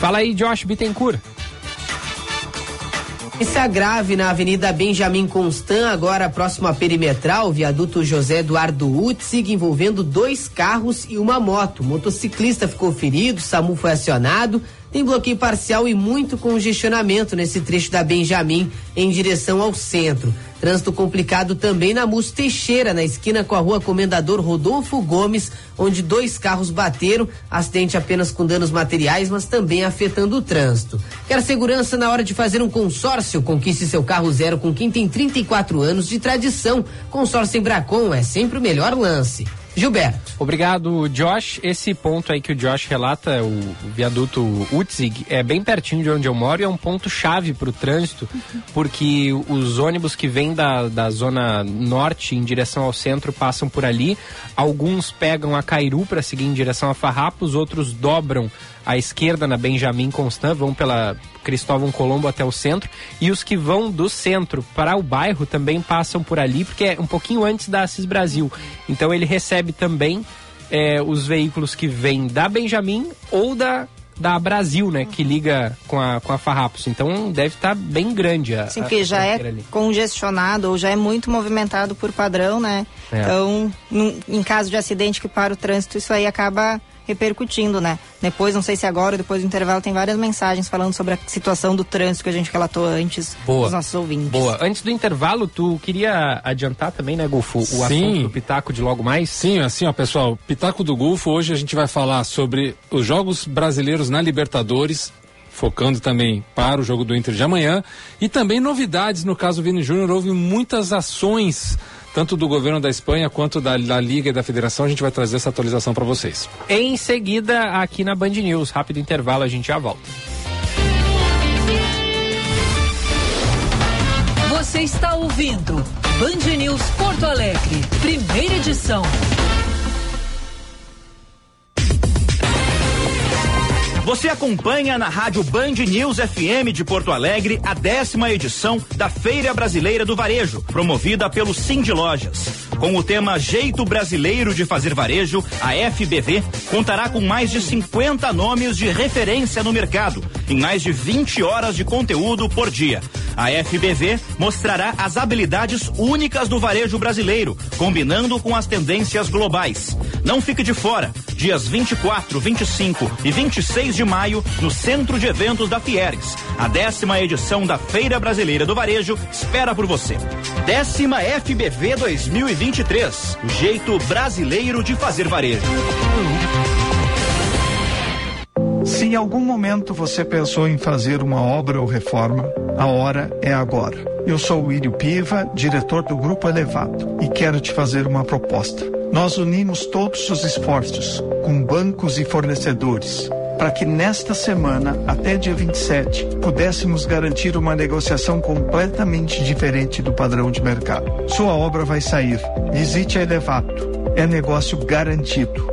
Speaker 16: Fala aí, Josh Bittencourt.
Speaker 10: Esse grave na Avenida Benjamin Constant, agora próximo à perimetral, viaduto José Eduardo Utzig, envolvendo dois carros e uma moto. O motociclista ficou ferido, o SAMU foi acionado, tem bloqueio parcial e muito congestionamento nesse trecho da Benjamin em direção ao centro. Trânsito complicado também na Mus Teixeira, na esquina com a rua Comendador Rodolfo Gomes, onde dois carros bateram, acidente apenas com danos materiais, mas também afetando o trânsito. Quer segurança na hora de fazer um consórcio? Conquiste seu carro zero com quem tem 34 anos de tradição. Consórcio Embracon é sempre o melhor lance. Gilberto.
Speaker 16: Obrigado, Josh. Esse ponto aí que o Josh relata, o, viaduto Utzig, é bem pertinho de onde eu moro e é um ponto chave para o trânsito, porque os ônibus que vêm da, da zona norte em direção ao centro passam por ali. Alguns pegam a Cairu para seguir em direção a Farrapos, outros dobram à esquerda na Benjamin Constant, vão pela Cristóvão Colombo até o centro, e os que vão do centro para o bairro também passam por ali, porque é um pouquinho antes da Assis Brasil. Então ele recebe também é, os veículos que vêm da Benjamin ou da da Brasil, né, que liga com a, com a Farrapos. Então deve estar tá bem grande a.
Speaker 17: Sim, porque
Speaker 16: a
Speaker 17: já é
Speaker 16: ali.
Speaker 17: congestionado ou já é muito movimentado por padrão, né?
Speaker 16: É.
Speaker 17: Então, num, em caso de acidente que para o trânsito, isso aí acaba repercutindo, né? Depois, não sei se agora ou depois do intervalo, tem várias mensagens falando sobre a situação do trânsito que a gente relatou antes
Speaker 16: Boa.
Speaker 17: dos nossos ouvintes.
Speaker 16: Boa. Antes do intervalo, tu queria adiantar também, né, Golfo, o
Speaker 20: Sim.
Speaker 16: assunto do Pitaco de logo mais?
Speaker 20: Sim, assim, ó, pessoal, Pitaco do Golfo, hoje a gente vai falar sobre os jogos brasileiros na Libertadores, focando também para o jogo do Inter de amanhã, e também novidades, no caso Vini Júnior, houve muitas ações, tanto do governo da Espanha quanto da, da Liga e da Federação, a gente vai trazer essa atualização para vocês.
Speaker 16: Em seguida, aqui na Band News, rápido intervalo, a gente já volta.
Speaker 1: Você está ouvindo Band News Porto Alegre, primeira edição.
Speaker 24: Você acompanha na Rádio Band News FM de Porto Alegre a décima edição da Feira Brasileira do Varejo, promovida pelo Cindy Lojas. Com o tema Jeito Brasileiro de Fazer Varejo, a FBV contará com mais de 50 nomes de referência no mercado, em mais de 20 horas de conteúdo por dia. A FBV mostrará as habilidades únicas do varejo brasileiro, combinando com as tendências globais. Não fique de fora. Dias 24, 25 e 26 de maio, no Centro de Eventos da Fieres. A décima edição da Feira Brasileira do Varejo espera por você. Décima FBV 2023. O jeito brasileiro de fazer varejo.
Speaker 25: Se em algum momento você pensou em fazer uma obra ou reforma, a hora é agora. Eu sou o Írio Piva, diretor do Grupo Elevado, e quero te fazer uma proposta. Nós unimos todos os esforços, com bancos e fornecedores, para que nesta semana, até dia 27, pudéssemos garantir uma negociação completamente diferente do padrão de mercado. Sua obra vai sair. Visite a Elevato. É negócio garantido.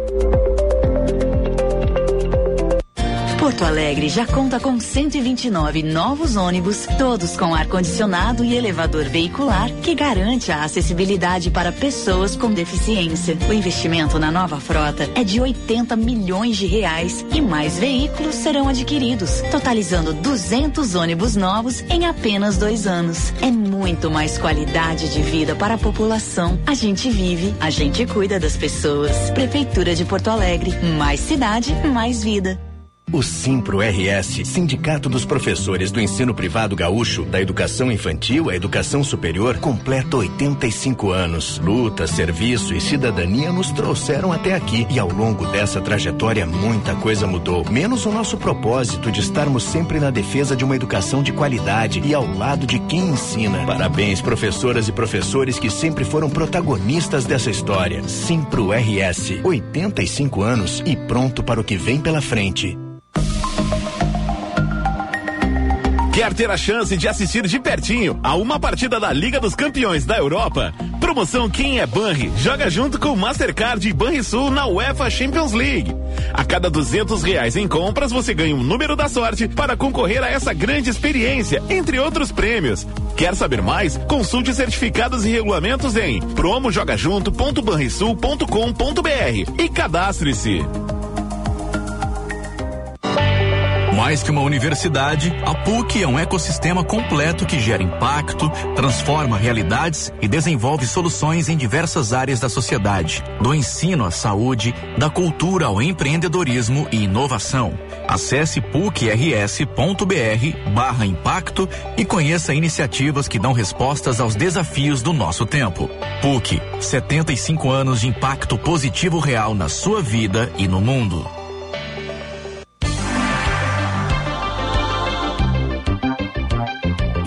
Speaker 12: Porto Alegre já conta com 129 novos ônibus, todos com ar-condicionado e elevador veicular, que garante a acessibilidade para pessoas com deficiência. O investimento na nova frota é de 80 milhões de reais e mais veículos serão adquiridos, totalizando 200 ônibus novos em apenas dois anos. É muito mais qualidade de vida para a população. A gente vive, a gente cuida das pessoas. Prefeitura de Porto Alegre, mais cidade, mais vida.
Speaker 13: O Simpro RS, Sindicato dos Professores do Ensino Privado Gaúcho, da Educação Infantil à Educação Superior, completa 85 anos. Luta, serviço e cidadania nos trouxeram até aqui e ao longo dessa trajetória muita coisa mudou, menos o nosso propósito de estarmos sempre na defesa de uma educação de qualidade e ao lado de quem ensina. Parabéns, professoras e professores que sempre foram protagonistas dessa história. Simpro RS, 85 anos e pronto para o que vem pela frente.
Speaker 26: Quer ter a chance de assistir de pertinho a uma partida da Liga dos Campeões da Europa? Promoção Quem é Banri joga junto com Mastercard e Banrisul na UEFA Champions League. A cada duzentos reais em compras você ganha um número da sorte para concorrer a essa grande experiência, entre outros prêmios. Quer saber mais? Consulte certificados e regulamentos em promojogajunto.banrisul.com.br e cadastre-se.
Speaker 27: Mais que uma universidade, a PUC é um ecossistema completo que gera impacto, transforma realidades e desenvolve soluções em diversas áreas da sociedade, do ensino à saúde, da cultura ao empreendedorismo e inovação. Acesse pucrs.br barra impacto e conheça iniciativas que dão respostas aos desafios do nosso tempo. PUC, 75 anos de impacto positivo real na sua vida e no mundo.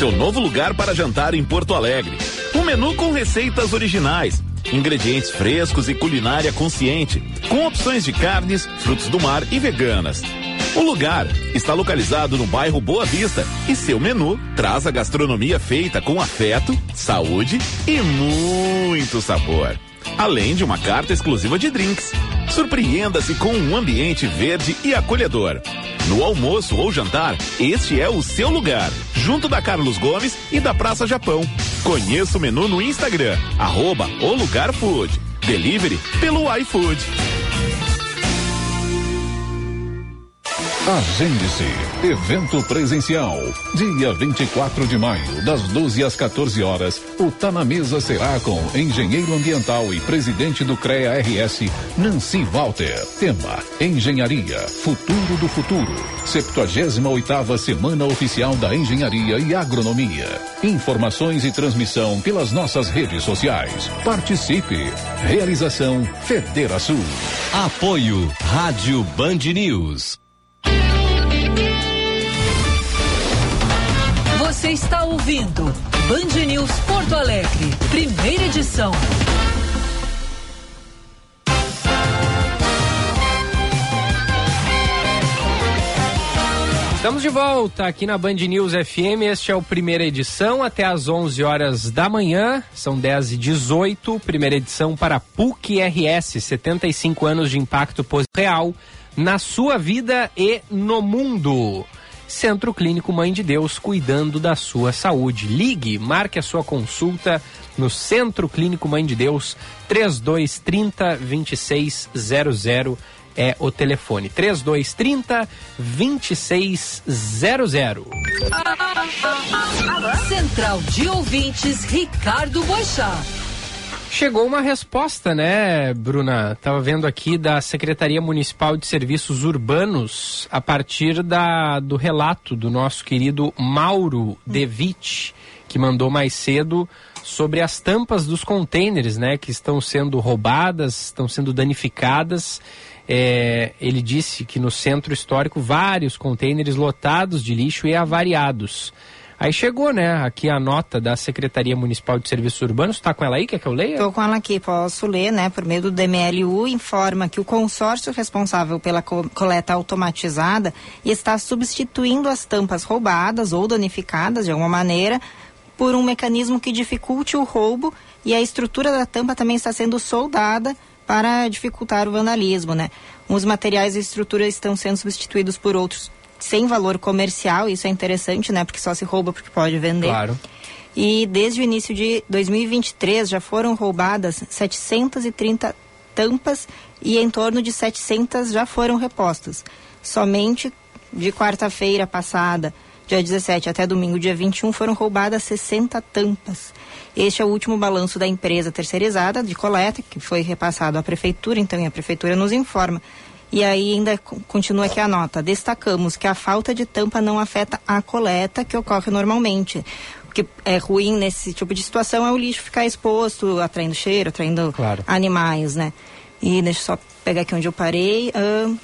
Speaker 26: Seu novo lugar para jantar em Porto Alegre. Um menu com receitas originais, ingredientes frescos e culinária consciente, com opções de carnes, frutos do mar e veganas. O lugar está localizado no bairro Boa Vista e seu menu traz a gastronomia feita com afeto, saúde e muito sabor. Além de uma carta exclusiva de drinks. Surpreenda-se com um ambiente verde e acolhedor. No almoço ou jantar, este é o seu lugar, junto da Carlos Gomes e da Praça Japão. Conheça o menu no Instagram, arroba o Lugar Food. Delivery pelo iFood.
Speaker 28: Agende-se. Evento presencial. Dia 24 de maio, das 12 às 14 horas. O Tá na Mesa será com engenheiro ambiental e presidente do CREA RS, Nancy Walter. Tema: Engenharia, futuro do futuro. 78 Semana Oficial da Engenharia e Agronomia. Informações e transmissão pelas nossas redes sociais. Participe. Realização Federação.
Speaker 29: Apoio Rádio Band News.
Speaker 1: Está ouvindo Band News Porto Alegre, primeira edição.
Speaker 16: Estamos de volta aqui na Band News FM. Este é o primeira edição até às 11 horas da manhã. São 10 e 18 Primeira edição para PUC RS, 75 anos de impacto real na sua vida e no mundo. Centro Clínico Mãe de Deus, cuidando da sua saúde. Ligue, marque a sua consulta no Centro Clínico Mãe de Deus, 3230 2600 é o telefone. 3230 2600.
Speaker 1: Central de Ouvintes, Ricardo Boixá.
Speaker 16: Chegou uma resposta, né, Bruna? Estava vendo aqui da Secretaria Municipal de Serviços Urbanos a partir da, do relato do nosso querido Mauro Devitt, que mandou mais cedo sobre as tampas dos contêineres, né, que estão sendo roubadas, estão sendo danificadas. É, ele disse que no centro histórico vários contêineres lotados de lixo e avariados. Aí chegou, né, aqui a nota da Secretaria Municipal de Serviços Urbanos. Está com ela aí? Quer que eu leia?
Speaker 17: Estou com ela aqui, posso ler, né? Por meio do DMLU, informa que o consórcio responsável pela co coleta automatizada está substituindo as tampas roubadas ou danificadas de alguma maneira por um mecanismo que dificulte o roubo e a estrutura da tampa também está sendo soldada para dificultar o vandalismo, né? Os materiais e estrutura estão sendo substituídos por outros sem valor comercial, isso é interessante, né? Porque só se rouba porque pode vender.
Speaker 16: Claro.
Speaker 17: E desde o início de 2023 já foram roubadas 730 tampas e em torno de 700 já foram repostas. Somente de quarta-feira passada, dia 17 até domingo, dia 21, foram roubadas 60 tampas. Este é o último balanço da empresa terceirizada de coleta, que foi repassado à prefeitura, então a prefeitura nos informa e aí ainda continua aqui a nota. Destacamos que a falta de tampa não afeta a coleta que ocorre normalmente. O que é ruim nesse tipo de situação é o lixo ficar exposto, atraindo cheiro, atraindo
Speaker 16: claro.
Speaker 17: animais, né? E deixa eu só pegar aqui onde eu parei. Uh,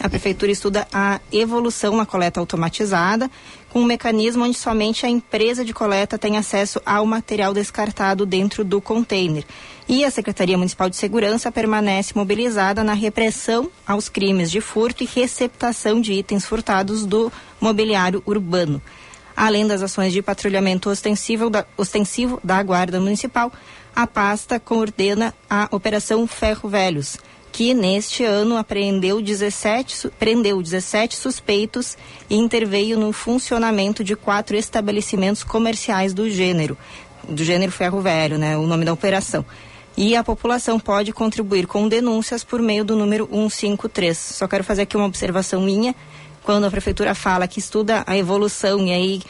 Speaker 17: a prefeitura estuda a evolução na coleta automatizada, com um mecanismo onde somente a empresa de coleta tem acesso ao material descartado dentro do container. E a Secretaria Municipal de Segurança permanece mobilizada na repressão aos crimes de furto e receptação de itens furtados do mobiliário urbano. Além das ações de patrulhamento ostensivo da, ostensivo da Guarda Municipal, a pasta coordena a Operação Ferro Velhos, que neste ano apreendeu 17, su- prendeu 17 suspeitos e interveio no funcionamento de quatro estabelecimentos comerciais do gênero, do gênero ferro velho, né, o nome da operação. E a população pode contribuir com denúncias por meio do número 153. Só quero fazer aqui uma observação minha. Quando a prefeitura fala que estuda a evolução e aí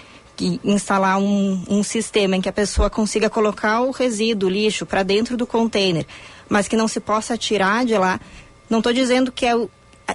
Speaker 17: instalar um, um sistema em que a pessoa consiga colocar o resíduo, o lixo, para dentro do container, mas que não se possa tirar de lá. Não estou dizendo que é o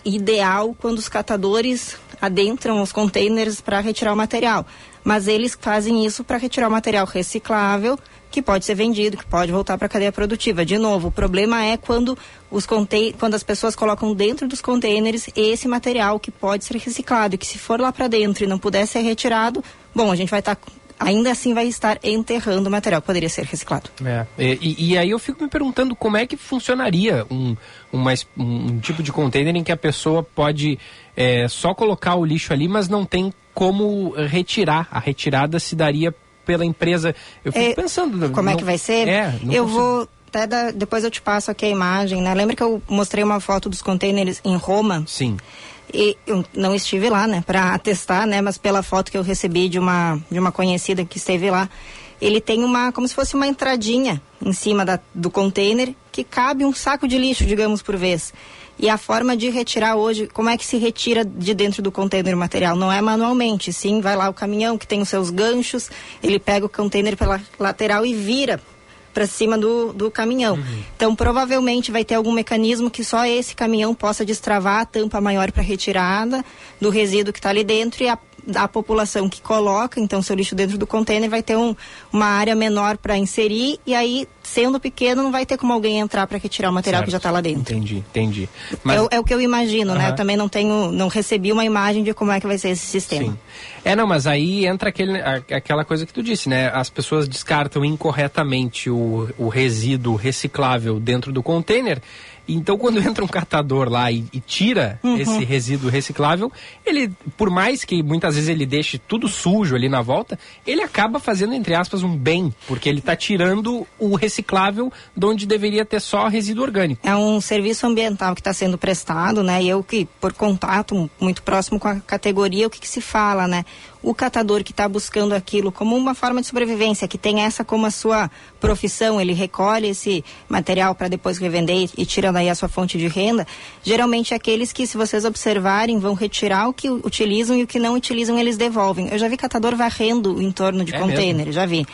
Speaker 17: ideal quando os catadores adentram os containers para retirar o material, mas eles fazem isso para retirar o material reciclável que pode ser vendido, que pode voltar para a cadeia produtiva. De novo, o problema é quando os conte- quando as pessoas colocam dentro dos containers esse material que pode ser reciclado e que se for lá para dentro e não puder ser retirado, bom, a gente vai estar ainda assim vai estar enterrando o material que poderia ser reciclado.
Speaker 16: É, e, e aí eu fico me perguntando como é que funcionaria um, uma um tipo de container em que a pessoa pode é, só colocar o lixo ali, mas não tem como retirar. A retirada se daria pela empresa. Eu fico
Speaker 17: É,
Speaker 16: pensando.
Speaker 17: Como é
Speaker 16: não-
Speaker 17: que vai ser?
Speaker 16: É,
Speaker 17: eu
Speaker 16: consigo-
Speaker 17: vou até dar- depois eu te passo aqui a imagem, né? Lembra que eu mostrei uma foto dos containers em Roma?
Speaker 16: Sim.
Speaker 17: E eu não estive lá, né, para atestar, né, mas pela foto que eu recebi de uma de uma conhecida que esteve lá, ele tem uma como se fosse uma entradinha em cima da, do container que cabe um saco de lixo, digamos por vez. E a forma de retirar hoje, como é que se retira de dentro do container o material? Não é manualmente, sim, vai lá o caminhão que tem os seus ganchos, ele pega o container pela lateral e vira para cima do, do caminhão. Então, provavelmente vai ter algum mecanismo que só esse caminhão possa destravar a tampa maior para retirada do resíduo que está ali dentro e a, a população que coloca, então, seu lixo dentro do container vai ter um, uma área menor para inserir e aí, sendo pequeno, não vai ter como alguém entrar para retirar o material que já está lá dentro.
Speaker 16: Entendi, entendi.
Speaker 17: É, o- é o que eu imagino, né? Eu também não tenho, não recebi uma imagem de como é que vai ser esse sistema.
Speaker 16: Sim. É, não, mas aí entra aquele, aquela coisa que tu disse, né? As pessoas descartam incorretamente o, o resíduo reciclável dentro do container. Então, quando entra um catador lá e, e tira
Speaker 17: Uhum.
Speaker 16: esse resíduo reciclável, ele, por mais que muitas vezes ele deixe tudo sujo ali na volta, ele acaba fazendo, entre aspas, um bem, porque ele está tirando o reciclável de onde deveria ter só resíduo orgânico.
Speaker 17: É um serviço ambiental que está sendo prestado, né? E eu que, por contato muito próximo com a categoria, o que, que se fala, né? O catador que está buscando aquilo como uma forma de sobrevivência, que tem essa como a sua profissão, ele recolhe esse material para depois revender e, e tira daí a sua fonte de renda. Geralmente é aqueles que, se vocês observarem, vão retirar o que utilizam e o que não utilizam eles devolvem. Eu já vi catador varrendo o entorno de
Speaker 16: É
Speaker 17: container, já vi.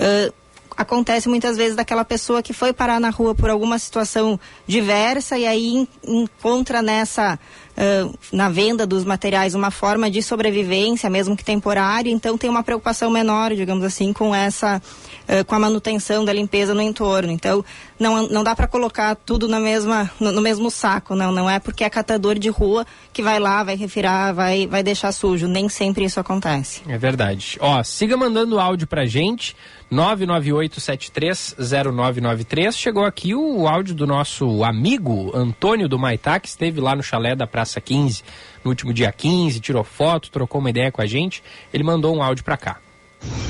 Speaker 17: Ah, acontece muitas vezes daquela pessoa que foi parar na rua por alguma situação diversa e aí en- encontra nessa ah, na venda dos materiais uma forma de sobrevivência, mesmo que temporária, então tem uma preocupação menor, digamos assim, com essa ah, com a manutenção da limpeza no entorno. Então não, não dá para colocar tudo na mesma no, no mesmo saco, não, não é porque é catador de rua que vai lá, vai refirar, vai vai deixar sujo, nem sempre isso acontece.
Speaker 16: É verdade. Ó, siga mandando áudio pra gente. 998730993. Chegou aqui o áudio do nosso amigo Antônio do Maitá, que esteve lá no chalé da Praça 15 no último dia 15, tirou foto, trocou uma ideia com a gente. Ele mandou um áudio pra cá.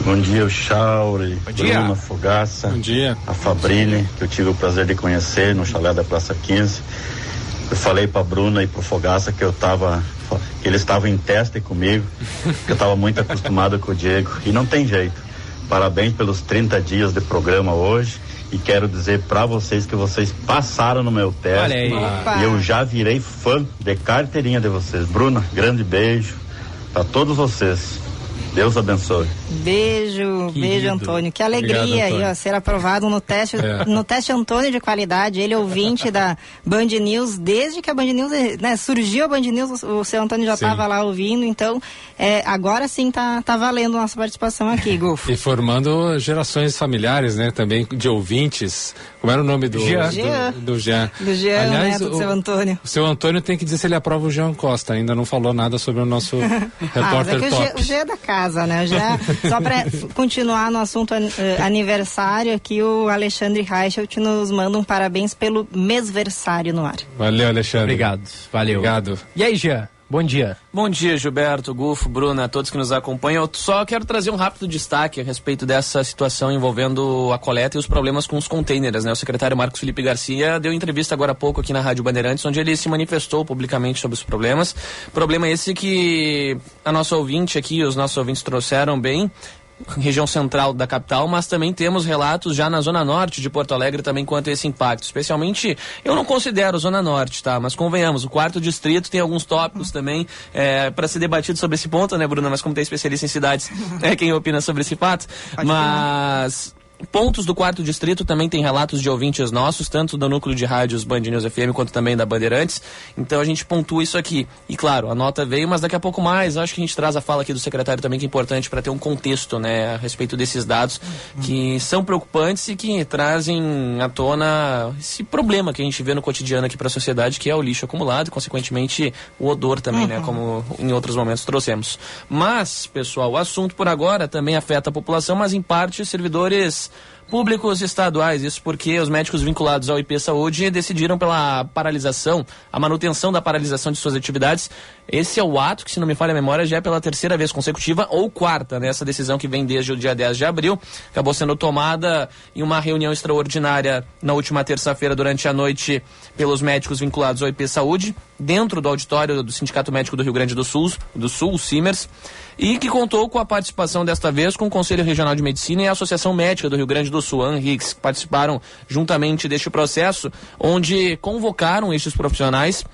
Speaker 30: Bom dia, o Chauri,
Speaker 16: dia.
Speaker 30: Bruna Fogaça,
Speaker 20: Bom dia.
Speaker 30: a Fabrini, que eu tive o prazer de conhecer no chalé da Praça 15. Eu falei pra Bruna e pro Fogaça que eu tava, que eles estavam em teste comigo, que eu tava muito acostumado com o Diego, e não tem jeito. Parabéns pelos 30 dias de programa hoje. E quero dizer pra vocês que vocês passaram no meu teste.
Speaker 16: Olha aí.
Speaker 17: Opa.
Speaker 30: E eu já virei fã de carteirinha de vocês. Bruna, grande beijo pra todos vocês. Deus abençoe.
Speaker 17: Beijo, beijo, Antônio. Que alegria
Speaker 30: Obrigado,
Speaker 17: aí,
Speaker 30: Antônio.
Speaker 17: ó, ser aprovado no teste,
Speaker 30: É.
Speaker 17: no teste Antônio de qualidade. Ele é ouvinte da Band News, desde que a Band News, né, surgiu a Band News, o seu Antônio já estava lá ouvindo, então é, agora sim tá, tá valendo nossa participação aqui, Golfo.
Speaker 20: E formando gerações familiares, né? Também de ouvintes. Como era o nome do
Speaker 17: Jean.
Speaker 20: do-
Speaker 17: Jean.
Speaker 20: Do, Jean.
Speaker 17: Do Jean,
Speaker 20: Aliás,
Speaker 17: neto do
Speaker 20: o-
Speaker 17: seu Antônio.
Speaker 20: O seu Antônio tem que dizer se ele aprova o Jean Costa. Ainda não falou nada sobre o nosso
Speaker 17: ah,
Speaker 20: repórter
Speaker 17: mas é que o
Speaker 20: top.
Speaker 17: o G é da casa, né? O G é- só para continuar no assunto eh, aniversário, aqui o Alexandre Reichelt nos manda um parabéns pelo mesversário no ar.
Speaker 20: Valeu, Alexandre.
Speaker 16: Obrigado, valeu.
Speaker 20: Obrigado.
Speaker 16: E aí, Jean? Bom dia.
Speaker 31: Bom dia, Gilberto, Gufo, Bruna, todos que nos acompanham. Eu só quero trazer um rápido destaque a respeito dessa situação envolvendo a coleta e os problemas com os containers, né? O secretário Marcos Felipe Garcia deu entrevista agora há pouco aqui na Rádio Bandeirantes, onde ele se manifestou publicamente sobre os problemas. Problema esse que a nossa ouvinte aqui, os nossos ouvintes trouxeram bem, região central da capital, mas também temos relatos já na zona norte de Porto Alegre também quanto a esse impacto. Especialmente, eu não considero zona norte, tá? Mas convenhamos, o quarto distrito tem alguns tópicos também é, para ser debatido sobre esse ponto, né, Bruna? Mas como tem especialista em cidades, é quem opina sobre esse fato. Mas pontos do quarto distrito também tem relatos de ouvintes nossos, tanto do núcleo de rádios Band News FM quanto também da Bandeirantes. Então a gente pontua isso aqui. E claro, a nota veio, mas daqui a pouco mais. Acho que a gente traz a fala aqui do secretário também, que é importante para ter um contexto né, a respeito desses dados que são preocupantes e que trazem à tona esse problema que a gente vê no cotidiano aqui para a sociedade, que é o lixo acumulado e, consequentemente, o odor também, né? Como em outros momentos trouxemos. Mas, pessoal, o assunto por agora também afeta a população, mas em parte servidores públicos estaduais. Isso porque os médicos vinculados ao IP Saúde decidiram pela paralisação, a manutenção da paralisação de suas atividades. Esse é o ato que, se não me falha a memória, já é pela terceira vez consecutiva ou quarta, né? Essa decisão que vem desde o dia 10 de abril, acabou sendo tomada em uma reunião extraordinária na última terça-feira durante a noite pelos médicos vinculados ao IP Saúde, dentro do auditório do Sindicato Médico do Rio Grande do Sul, do Sul, Simers, e que contou com a participação desta vez com o Conselho Regional de Medicina e a Associação Médica do Rio Grande do Sul, ANRIX, que participaram juntamente deste processo, onde convocaram estes profissionais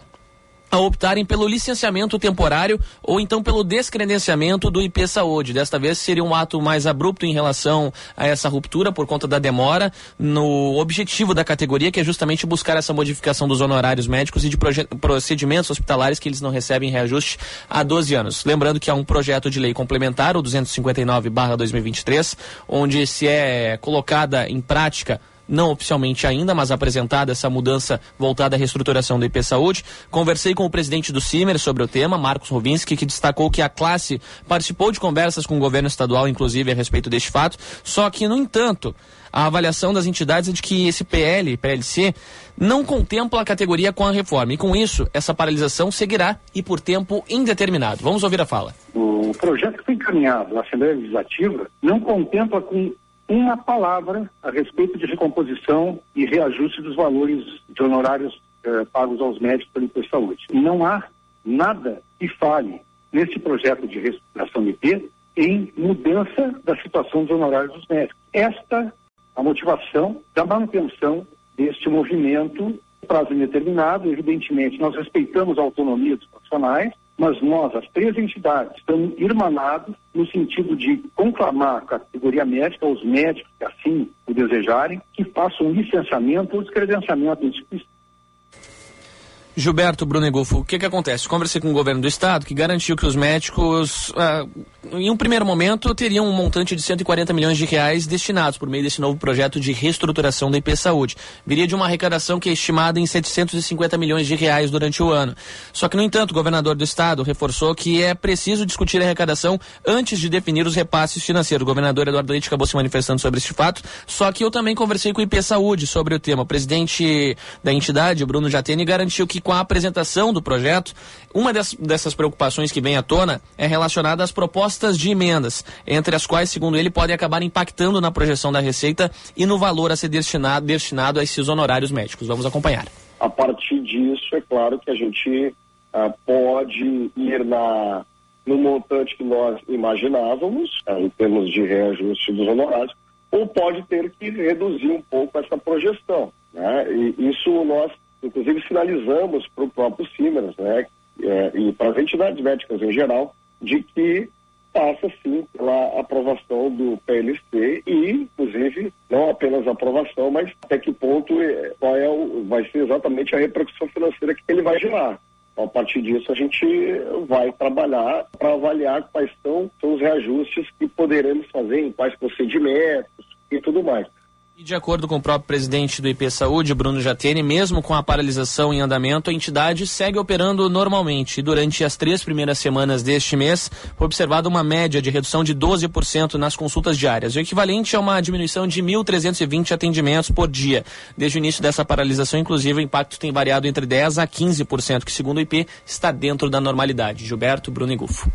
Speaker 31: a optarem pelo licenciamento temporário ou então pelo descredenciamento do IP Saúde. Desta vez seria um ato mais abrupto em relação a essa ruptura por conta da demora no objetivo da categoria, que é justamente buscar essa modificação dos honorários médicos e de procedimentos hospitalares que eles não recebem reajuste há 12 anos. Lembrando que há um projeto de lei complementar, o 259/2023, onde se é colocada em prática não oficialmente ainda, mas apresentada essa mudança voltada à reestruturação do IP Saúde. Conversei com o presidente do CIMER sobre o tema, Marcos Rovinski, que destacou que a classe participou de conversas com o governo estadual, inclusive, a respeito deste fato. Só que, no entanto, a avaliação das entidades é de que esse PL, PLC, não contempla a categoria com a reforma. E com isso, essa paralisação seguirá e por tempo indeterminado. Vamos ouvir a fala.
Speaker 32: O projeto que foi encaminhado à Assembleia Legislativa não contempla com uma palavra a respeito de recomposição e reajuste dos valores de honorários eh, pagos aos médicos pelo IP Saúde. Não há nada que fale nesse projeto de reestruturação IP em mudança da situação dos honorários dos médicos. Esta a motivação da manutenção deste movimento prazo indeterminado. Evidentemente, nós respeitamos a autonomia dos profissionais, mas nós, as três entidades, estamos irmanados no sentido de conclamar a categoria médica, os médicos que assim o desejarem, que façam licenciamento ou descredenciamento.
Speaker 31: Gilberto Bruno Egolfo, o que que acontece? Conversei com o governo do estado que garantiu que os médicos, ah, em um primeiro momento, teriam um montante de 140 milhões de reais destinados por meio desse novo projeto de reestruturação da IP Saúde. Viria de uma arrecadação que é estimada em 750 milhões de reais durante o ano. Só que, no entanto, o governador do estado reforçou que é preciso discutir a arrecadação antes de definir os repasses financeiros. O governador Eduardo Leite acabou se manifestando sobre este fato, só que eu também conversei com o IP Saúde sobre o tema. O presidente da entidade, Bruno Jatene, garantiu que com a apresentação do projeto, uma das, dessas preocupações que vem à tona é relacionada às propostas de emendas, entre as quais, segundo ele, podem acabar impactando na projeção da receita e no valor a ser destinado, destinado a esses honorários médicos. Vamos acompanhar.
Speaker 33: A partir disso, é claro que a gente ah, pode ir na, no montante que nós imaginávamos, ah, em termos de reajuste dos honorários, ou pode ter que reduzir um pouco essa projeção. Né? E isso nós, inclusive, sinalizamos para o próprio Siemens né? É, e para as entidades médicas em geral, de que passa sim pela aprovação do PLC e, inclusive, não apenas a aprovação, mas até que ponto é, qual é o, vai ser exatamente a repercussão financeira que ele vai gerar. A partir disso, a gente vai trabalhar para avaliar quais são, são os reajustes que poderemos fazer, em quais procedimentos e tudo mais.
Speaker 31: E de acordo com o próprio presidente do IP Saúde, Bruno Jatene, mesmo com a paralisação em andamento, a entidade segue operando normalmente. E durante as três primeiras semanas deste mês, foi observada uma média de redução de 12% nas consultas diárias, o equivalente a uma diminuição de 1.320 atendimentos por dia. Desde o início dessa paralisação, inclusive, o impacto tem variado entre 10% a 15%, que segundo o IP está dentro da normalidade. Gilberto, Bruno e Gufo.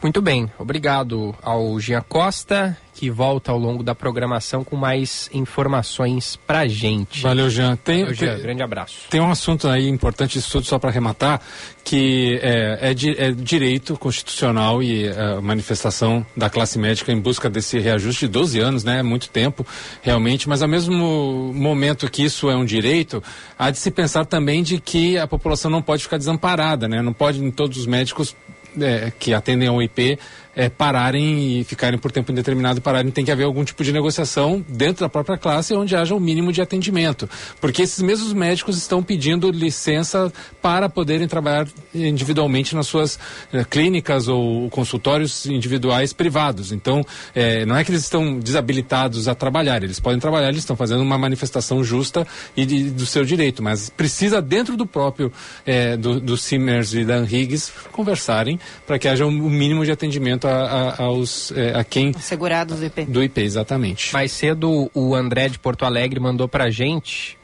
Speaker 16: Muito bem, obrigado ao Gia Costa, que volta ao longo da programação com mais informações pra gente.
Speaker 20: Valeu, Jean. Tem,
Speaker 16: Valeu, Jean.
Speaker 20: tem-
Speaker 16: Grande abraço.
Speaker 20: Tem um assunto aí importante, isso tudo só para arrematar, que é, é é direito constitucional e é, manifestação da classe médica em busca desse reajuste de 12 anos, né? É muito tempo, realmente, mas ao mesmo momento que isso é um direito, há de se pensar também de que a população não pode ficar desamparada, né? Não pode em todos os médicos é, que atendem ao IP é, pararem e ficarem por tempo indeterminado pararem, tem que haver algum tipo de negociação dentro da própria classe onde haja o mínimo de atendimento. Porque esses mesmos médicos estão pedindo licença para poderem trabalhar individualmente nas suas eh, clínicas ou consultórios individuais privados. Então, eh, não é que eles estão desabilitados a trabalhar, eles podem trabalhar, eles estão fazendo uma manifestação justa e de- do seu direito, mas precisa dentro do próprio eh, do, do Simmers e da Higgs conversarem para que haja um, um mínimo de atendimento a, a- aos eh, a quem
Speaker 17: Segurados do IP.
Speaker 20: do IP, exatamente.
Speaker 16: Mais cedo, o André de Porto Alegre mandou pra gente.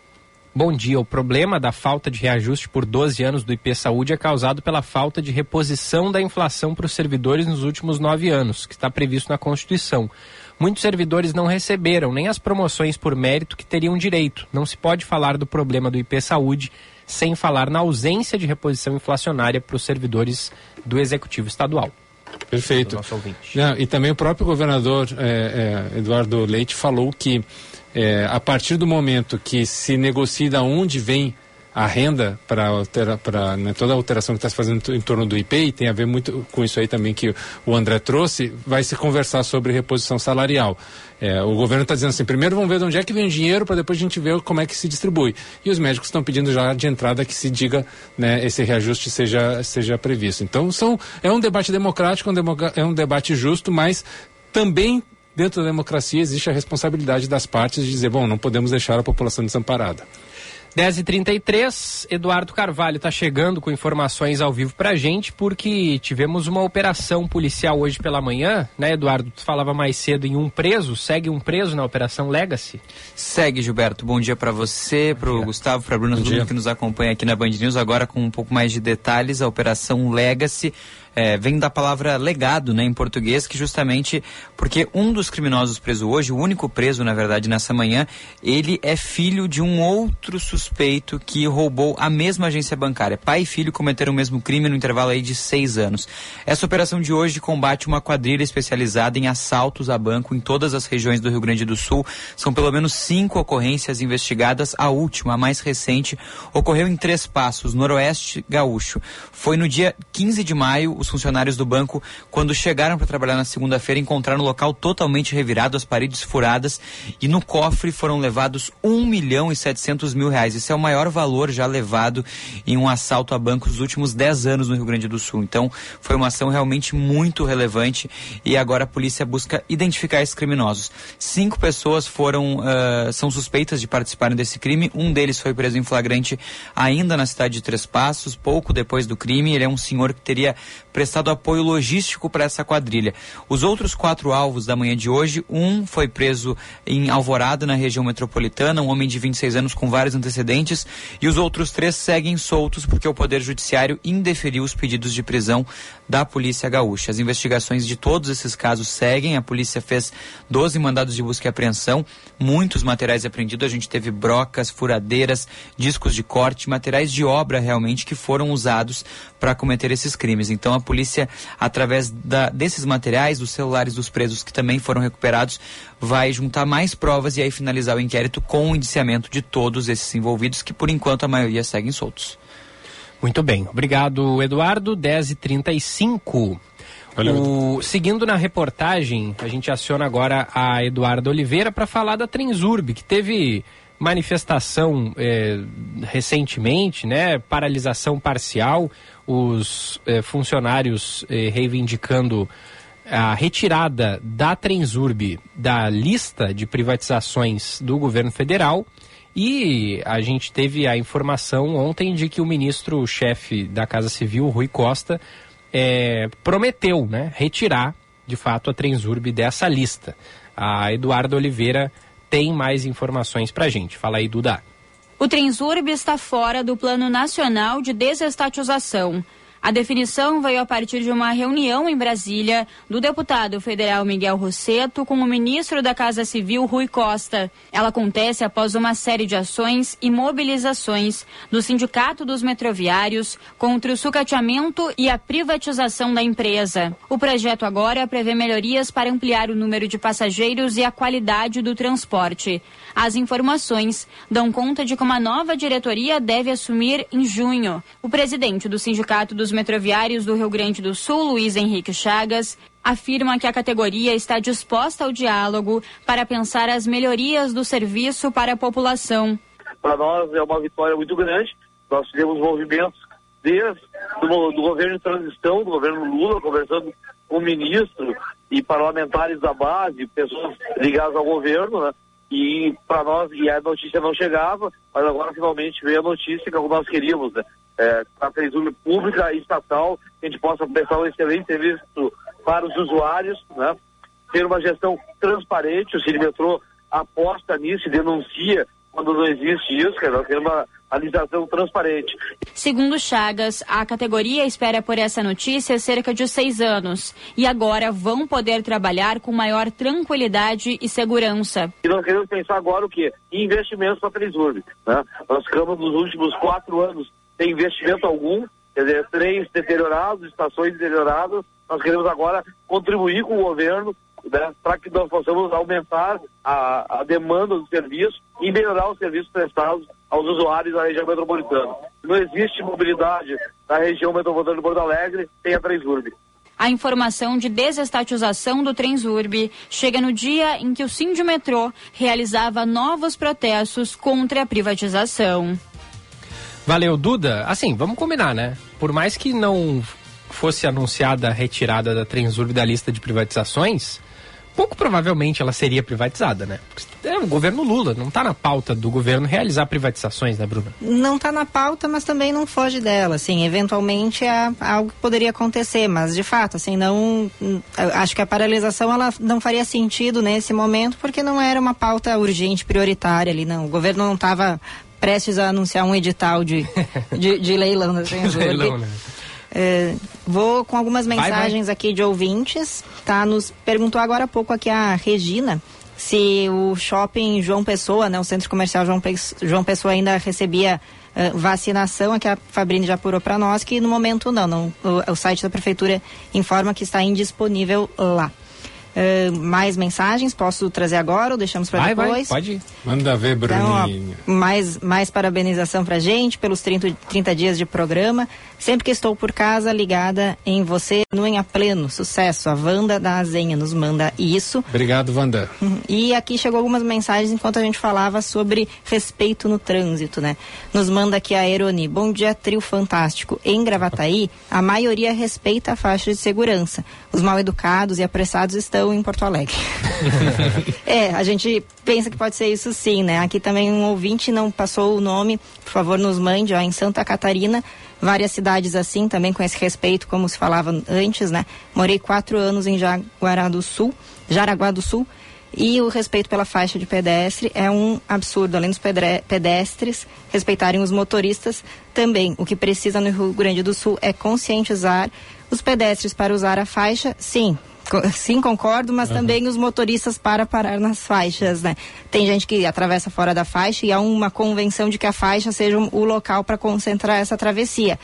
Speaker 16: Bom dia. O problema da falta de reajuste por 12 anos do IP Saúde é causado pela falta de reposição da inflação para os servidores nos últimos nove anos, que está previsto na Constituição. Muitos servidores não receberam nem as promoções por mérito que teriam direito. Não se pode falar do problema do IP Saúde sem falar na ausência de reposição inflacionária para os servidores do Executivo Estadual.
Speaker 20: Perfeito. Não, e também o próprio governador eh, eh, Eduardo Leite falou que eh, a partir do momento que se negocia de onde vem a renda para para né, toda a alteração que está se fazendo em torno do IP e tem a ver muito com isso aí também que o André trouxe, vai se conversar sobre reposição salarial. Eh, o governo está dizendo assim, primeiro vamos ver de onde é que vem o dinheiro para depois a gente ver como é que se distribui. E os médicos estão pedindo já de entrada que se diga, né, esse reajuste seja seja previsto. Então são é um debate democrático, é um, democa- é um debate justo, mas também dentro da democracia existe a responsabilidade das partes de dizer, bom, não podemos deixar a população desamparada.
Speaker 16: 10h33, Eduardo Carvalho está chegando com informações ao vivo pra gente, porque tivemos uma operação policial hoje pela manhã, né, Eduardo? Tu falava mais cedo em um preso, segue um preso na Operação Legacy?
Speaker 34: Segue, Gilberto. Bom dia para você, para o Gustavo, para Bruna, todo
Speaker 16: dia.
Speaker 34: mundo que nos acompanha aqui na Band News. Agora com um pouco mais de detalhes, a Operação Legacy. É, vem da palavra legado, né, em português, que justamente porque um dos criminosos preso hoje, o único preso, na verdade, nessa manhã, ele é filho de um outro suspeito que roubou a mesma agência bancária. Pai e filho cometeram o mesmo crime no intervalo aí de seis anos. Essa operação de hoje combate uma quadrilha especializada em assaltos a banco em todas as regiões do Rio Grande do Sul. São pelo menos cinco ocorrências investigadas. A última, a mais recente, ocorreu em Três Passos, noroeste gaúcho. Foi no dia 15 de maio, os funcionários do banco, quando chegaram para trabalhar na segunda-feira, encontraram o local totalmente revirado, as paredes furadas e no cofre foram levados 1 milhão e 700 mil reais. Esse é o maior valor já levado em um assalto a banco nos últimos 10 anos no Rio Grande do Sul. Então, foi uma ação realmente muito relevante e agora a polícia busca identificar esses criminosos. Cinco pessoas foram ah, são suspeitas de participarem desse crime. Um deles foi preso em flagrante ainda na cidade de Três Passos, pouco depois do crime. Ele é um senhor que teria prestado apoio logístico para essa quadrilha. Os outros quatro alvos da manhã de hoje, um foi preso em Alvorada, na região metropolitana, um homem de 26 anos com vários antecedentes, e os outros três seguem soltos porque o Poder Judiciário indeferiu os pedidos de prisão da Polícia Gaúcha. As investigações de todos esses casos seguem, a polícia fez 12 mandados de busca e apreensão, muitos materiais apreendidos, a gente teve brocas, furadeiras, discos de corte, materiais de obra realmente que foram usados para cometer esses crimes. Então a polícia, através da- desses materiais, dos celulares dos presos que também foram recuperados, vai juntar mais provas e aí finalizar o inquérito com o indiciamento de todos esses envolvidos, que por enquanto a maioria seguem soltos.
Speaker 16: Muito bem, obrigado Eduardo. 10h35. O, seguindo na reportagem, a gente aciona agora a Eduardo Oliveira para falar da Transurb, que teve manifestação eh, recentemente, né? Paralisação parcial, os eh, funcionários eh, reivindicando a retirada da Transurb da lista de privatizações do governo federal. E a gente teve a informação ontem de que o ministro-chefe da Casa Civil, Rui Costa, é, prometeu né, retirar, de fato, a Transurb dessa lista. A Eduardo Oliveira tem mais informações para a gente. Fala aí, Duda.
Speaker 35: O Transurb está fora do Plano Nacional de Desestatização. A definição veio a partir de uma reunião em Brasília do deputado federal Miguel Rosseto com o ministro da Casa Civil Rui Costa. Ela acontece após uma série de ações e mobilizações do Sindicato dos Metroviários contra o sucateamento e a privatização da empresa. O projeto agora prevê melhorias para ampliar o número de passageiros e a qualidade do transporte. As informações dão conta de que uma nova diretoria deve assumir em junho. O presidente do Sindicato dos Metroviários do Rio Grande do Sul, Luiz Henrique Chagas, afirma que a categoria está disposta ao diálogo para pensar as melhorias do serviço para a população.
Speaker 36: Para nós é uma vitória muito grande. Nós tivemos movimentos desde do, do governo de transição, do governo Lula, conversando com o ministro e parlamentares da base, pessoas ligadas ao governo, né? E para nós, e a notícia não chegava, mas agora finalmente veio a notícia que nós queríamos, né? É, a Transurb pública e estatal, que a gente possa prestar um excelente serviço para os usuários, né? Ter uma gestão transparente, o Cine Metrô aposta nisso e denuncia quando não existe isso, quer dizer, uma licitação transparente.
Speaker 35: Segundo Chagas, a categoria espera por essa notícia cerca de seis anos e agora vão poder trabalhar com maior tranquilidade e segurança.
Speaker 36: E nós queremos pensar agora o quê? Investimentos para a Transurb. Né? Nós ficamos nos últimos quatro anos sem investimento algum, quer dizer, trens deteriorados, estações deterioradas. Nós queremos agora contribuir com o governo né, para que nós possamos aumentar a, a demanda do serviço e melhorar os serviços prestados aos usuários da região metropolitana. Não existe mobilidade na região metropolitana de Porto Alegre sem a Transurb.
Speaker 35: A informação de desestatização do Transurb chega no dia em que o Sindimetrô realizava novos protestos contra a privatização.
Speaker 16: Valeu, Duda. Assim, vamos combinar, né? Por mais que não fosse anunciada a retirada da Transurb da lista de privatizações, pouco provavelmente ela seria privatizada, né? Porque é o governo Lula, não está na pauta do governo realizar privatizações, né, Bruna?
Speaker 17: Não está na pauta, mas também não foge dela, assim, eventualmente é algo que poderia acontecer, mas de fato, assim, não, acho que a paralisação ela não faria sentido nesse momento, porque não era uma pauta urgente, prioritária ali, não, o governo não estava prestes a anunciar um edital de, de, de leilão da leilão, né? É, vou com algumas mensagens vai, vai. aqui de ouvintes, tá? Nos perguntou agora há pouco aqui a Regina se o shopping João Pessoa, né, o centro comercial João, Pe João Pessoa ainda recebia uh, vacinação, aqui a Fabrini já apurou para nós que no momento não, não o, o, site da prefeitura informa que está indisponível lá. Uh, mais mensagens, posso trazer agora ou deixamos para depois?
Speaker 16: Vai, pode ir.
Speaker 20: Manda ver, Bruninho.
Speaker 17: Então, ó, mais, mais parabenização pra gente pelos 30, 30 dias de programa. Sempre que estou por casa, ligada em você, no Em a Pleno. Sucesso. A Wanda da Azenha nos manda isso.
Speaker 20: Obrigado, Wanda.
Speaker 17: Uhum. E aqui chegou algumas mensagens enquanto a gente falava sobre respeito no trânsito, né? Nos manda aqui a Eroni. Bom dia, trio fantástico. Em Gravataí, a maioria respeita a faixa de segurança. Os mal educados e apressados estão em Porto Alegre. é, a gente pensa que pode ser isso sim, né? Aqui também um ouvinte não passou o nome, por favor, nos mande, ó, em Santa Catarina várias cidades assim, também com esse respeito, como se falava antes, né? Morei quatro anos em Jaguará do Sul, Jaraguá do Sul, e o respeito pela faixa de pedestre é um absurdo. Além dos pedestres respeitarem os motoristas, também o que precisa no Rio Grande do Sul é conscientizar os pedestres para usar a faixa, sim, Sim, concordo, mas uhum. também os motoristas para parar nas faixas, né? Tem gente que atravessa fora da faixa e há uma convenção de que a faixa seja o local para concentrar essa travessia.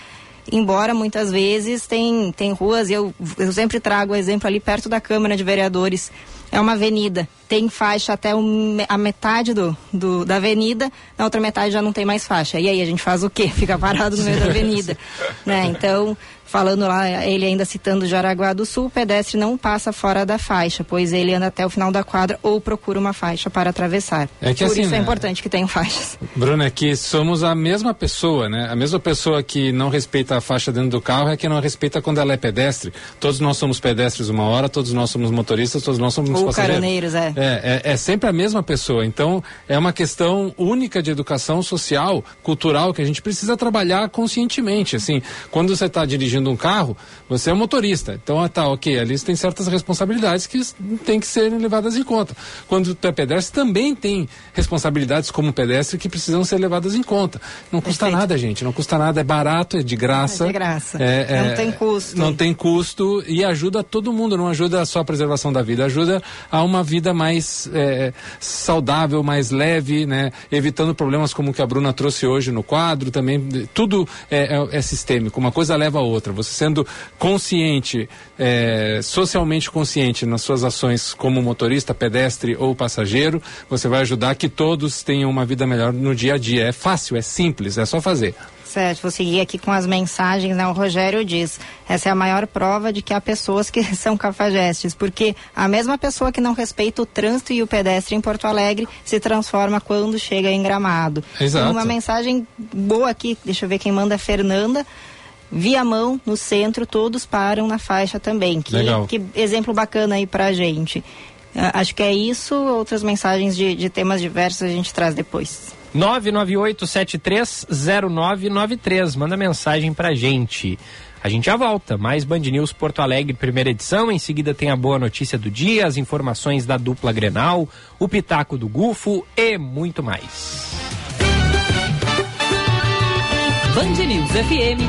Speaker 17: Embora muitas vezes tem, tem ruas, e eu, eu sempre trago o exemplo ali perto da Câmara de Vereadores, é uma avenida. tem faixa até um, a metade do, do, da avenida, na outra metade já não tem mais faixa. E aí a gente faz o quê? Fica parado no meio da avenida. né? Então, falando lá, ele ainda citando Jaraguá do Sul, o pedestre não passa fora da faixa, pois ele anda até o final da quadra ou procura uma faixa para atravessar.
Speaker 20: É que
Speaker 17: Por
Speaker 20: assim,
Speaker 17: isso é
Speaker 20: né?
Speaker 17: importante que tenham faixas.
Speaker 20: Bruno, é que somos a mesma pessoa, né? A mesma pessoa que não respeita a faixa dentro do carro é que não respeita quando ela é pedestre. Todos nós somos pedestres uma hora, todos nós somos motoristas, todos nós somos
Speaker 17: Ou
Speaker 20: passageiros.
Speaker 17: caroneiros, é.
Speaker 20: É, é, é sempre a mesma pessoa. Então, é uma questão única de educação social, cultural, que a gente precisa trabalhar conscientemente. Assim, quando você está dirigindo um carro, você é um motorista. Então, ah, tá, ok, ali você tem certas responsabilidades que têm que serem levadas em conta. Quando tu é pedestre, também tem responsabilidades como pedestre que precisam ser levadas em conta. Não custa nada, gente. Não custa nada, é barato, é de graça.
Speaker 17: É de graça.
Speaker 20: É,
Speaker 17: Não
Speaker 20: é,
Speaker 17: tem custo.
Speaker 20: Não tem custo e ajuda todo mundo, não ajuda só a preservação da vida, ajuda a uma vida mais é, saudável, mais leve, né? Evitando problemas como o que a Bruna trouxe hoje no quadro, também tudo é, é- é sistêmico, uma coisa leva a outra. Você sendo consciente, é, socialmente consciente nas suas ações como motorista, pedestre ou passageiro, você vai ajudar que todos tenham uma vida melhor no dia a dia. É fácil, é simples, é só fazer.
Speaker 17: Certo, vou seguir aqui com as mensagens, né? O Rogério diz, essa é a maior prova de que há pessoas que são cafajestes, porque a mesma pessoa que não respeita o trânsito e o pedestre em Porto Alegre se transforma quando chega em Gramado.
Speaker 20: Exato.
Speaker 17: Tem uma mensagem boa aqui, deixa eu ver quem manda, Fernanda. Viamão, no centro, todos param na faixa também. Que,
Speaker 20: Legal.
Speaker 17: que exemplo bacana aí pra gente. Ah, acho que é isso, outras mensagens de, de temas diversos a gente traz depois.
Speaker 16: 998730993. Manda mensagem pra gente. A gente já volta. Mais Band News Porto Alegre, primeira edição. Em seguida tem a boa notícia do dia, as informações da dupla Grenal, o Pitaco do Gufo e muito mais.
Speaker 1: Band News FM,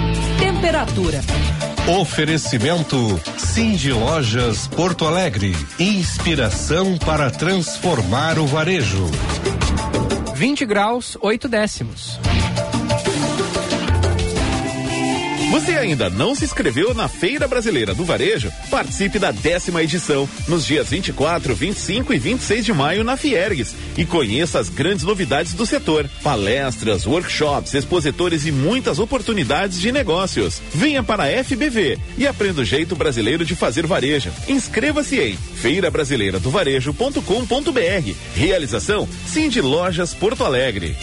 Speaker 1: temperatura.
Speaker 29: Oferecimento Cindy Lojas Porto Alegre. Inspiração para transformar o varejo.
Speaker 16: 20 graus, 8 décimos.
Speaker 26: Você ainda não se inscreveu na Feira Brasileira do Varejo? Participe da décima edição, nos dias 24, 25 e 26 de maio na Fiergues e conheça as grandes novidades do setor, palestras, workshops, expositores e muitas oportunidades de negócios. Venha para a FBV e aprenda o jeito brasileiro de fazer varejo. Inscreva-se em feirabrasileiradovarejo.com.br. Realização Cindy Lojas Porto Alegre.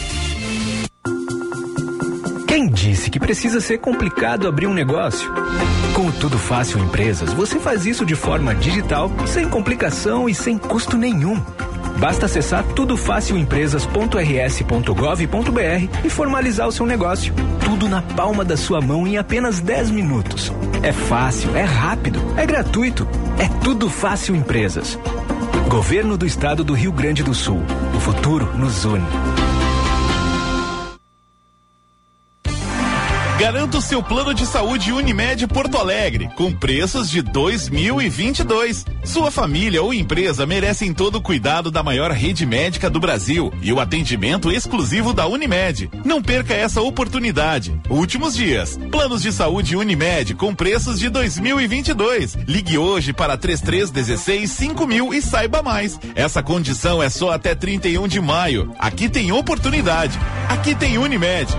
Speaker 37: Disse que precisa ser complicado abrir um negócio? Com o Tudo Fácil Empresas, você faz isso de forma digital, sem complicação e sem custo nenhum. Basta acessar tudofacilempresas.rs.gov.br e formalizar o seu negócio. Tudo na palma da sua mão em apenas 10 minutos. É fácil, é rápido, é gratuito. É Tudo Fácil Empresas. Governo do Estado do Rio Grande do Sul. O futuro nos une.
Speaker 26: Garanta o seu plano de saúde Unimed Porto Alegre, com preços de 2022. Sua família ou empresa merecem todo o cuidado da maior rede médica do Brasil e o atendimento exclusivo da Unimed. Não perca essa oportunidade. Últimos dias. Planos de saúde Unimed com preços de 2022. Ligue hoje para 3316 5000 e saiba mais. Essa condição é só até 31 de maio. Aqui tem oportunidade. Aqui tem Unimed.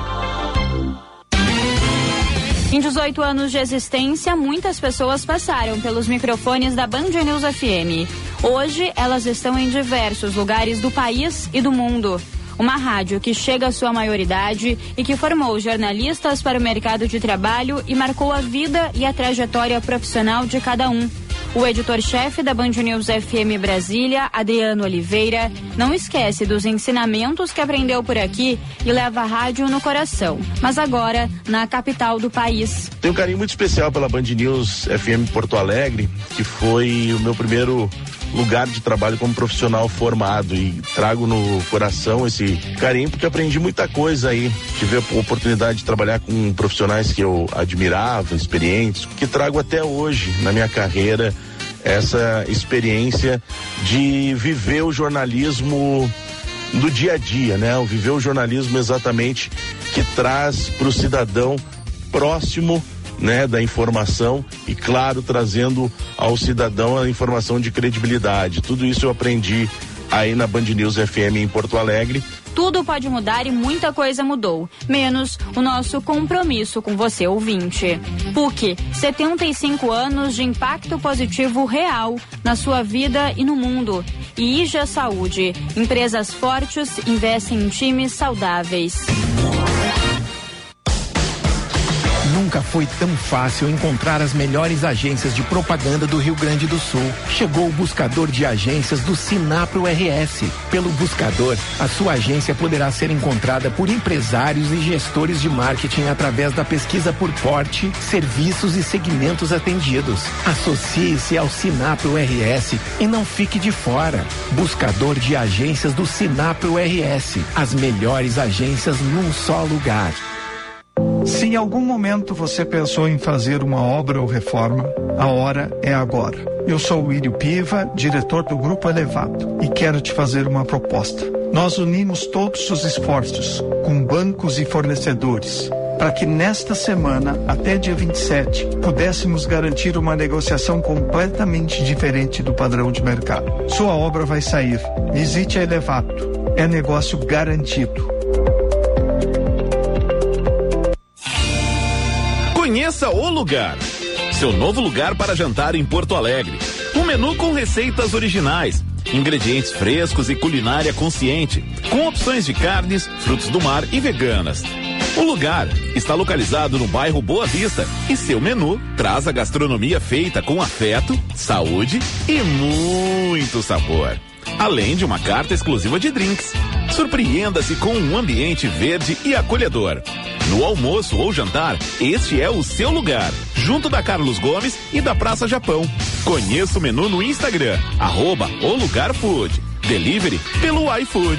Speaker 35: Em 18 anos de existência, muitas pessoas passaram pelos microfones da Band News FM. Hoje, elas estão em diversos lugares do país e do mundo. Uma rádio que chega à sua maioridade e que formou jornalistas para o mercado de trabalho e marcou a vida e a trajetória profissional de cada um. O editor-chefe da Band News FM Brasília, Adriano Oliveira, não esquece dos ensinamentos que aprendeu por aqui e leva a rádio no coração, mas agora na capital do país.
Speaker 38: Tenho um carinho muito especial pela Band News FM Porto Alegre, que foi o meu primeiro lugar de trabalho como profissional formado e trago no coração esse carinho porque aprendi muita coisa aí. Tive a oportunidade de trabalhar com profissionais que eu admirava, experientes, que trago até hoje na minha carreira essa experiência de viver o jornalismo do dia a dia, né? O viver o jornalismo exatamente que traz para o cidadão próximo né, da informação e, claro, trazendo ao cidadão a informação de credibilidade. Tudo isso eu aprendi aí na Band News FM em Porto Alegre.
Speaker 35: Tudo pode mudar e muita coisa mudou, menos o nosso compromisso com você, ouvinte. PUC, 75 anos de impacto positivo real na sua vida e no mundo. E IJA Saúde, empresas fortes investem em times saudáveis.
Speaker 39: Nunca foi tão fácil encontrar as melhores agências de propaganda do Rio Grande do Sul. Chegou o buscador de agências do Sinapro RS. Pelo buscador, a sua agência poderá ser encontrada por empresários e gestores de marketing através da pesquisa por porte, serviços e segmentos atendidos. Associe-se ao Sinapro RS e não fique de fora. Buscador de agências do Sinapro RS. As melhores agências num só lugar.
Speaker 40: Se em algum momento você pensou em fazer uma obra ou reforma, a hora é agora. Eu sou o Írio Piva, diretor do Grupo Elevado, e quero te fazer uma proposta. Nós unimos todos os esforços com bancos e fornecedores para que nesta semana, até dia 27, pudéssemos garantir uma negociação completamente diferente do padrão de mercado. Sua obra vai sair. Visite a Elevato. É negócio garantido.
Speaker 26: Conheça o lugar. Seu novo lugar para jantar em Porto Alegre. Um menu com receitas originais, ingredientes frescos e culinária consciente, com opções de carnes, frutos do mar e veganas. O lugar está localizado no bairro Boa Vista e seu menu traz a gastronomia feita com afeto, saúde e muito sabor. Além de uma carta exclusiva de drinks. Surpreenda-se com um ambiente verde e acolhedor. No almoço ou jantar, este é o seu lugar, junto da Carlos Gomes e da Praça Japão. Conheça o menu no Instagram, arroba o Lugar Food. Delivery pelo iFood.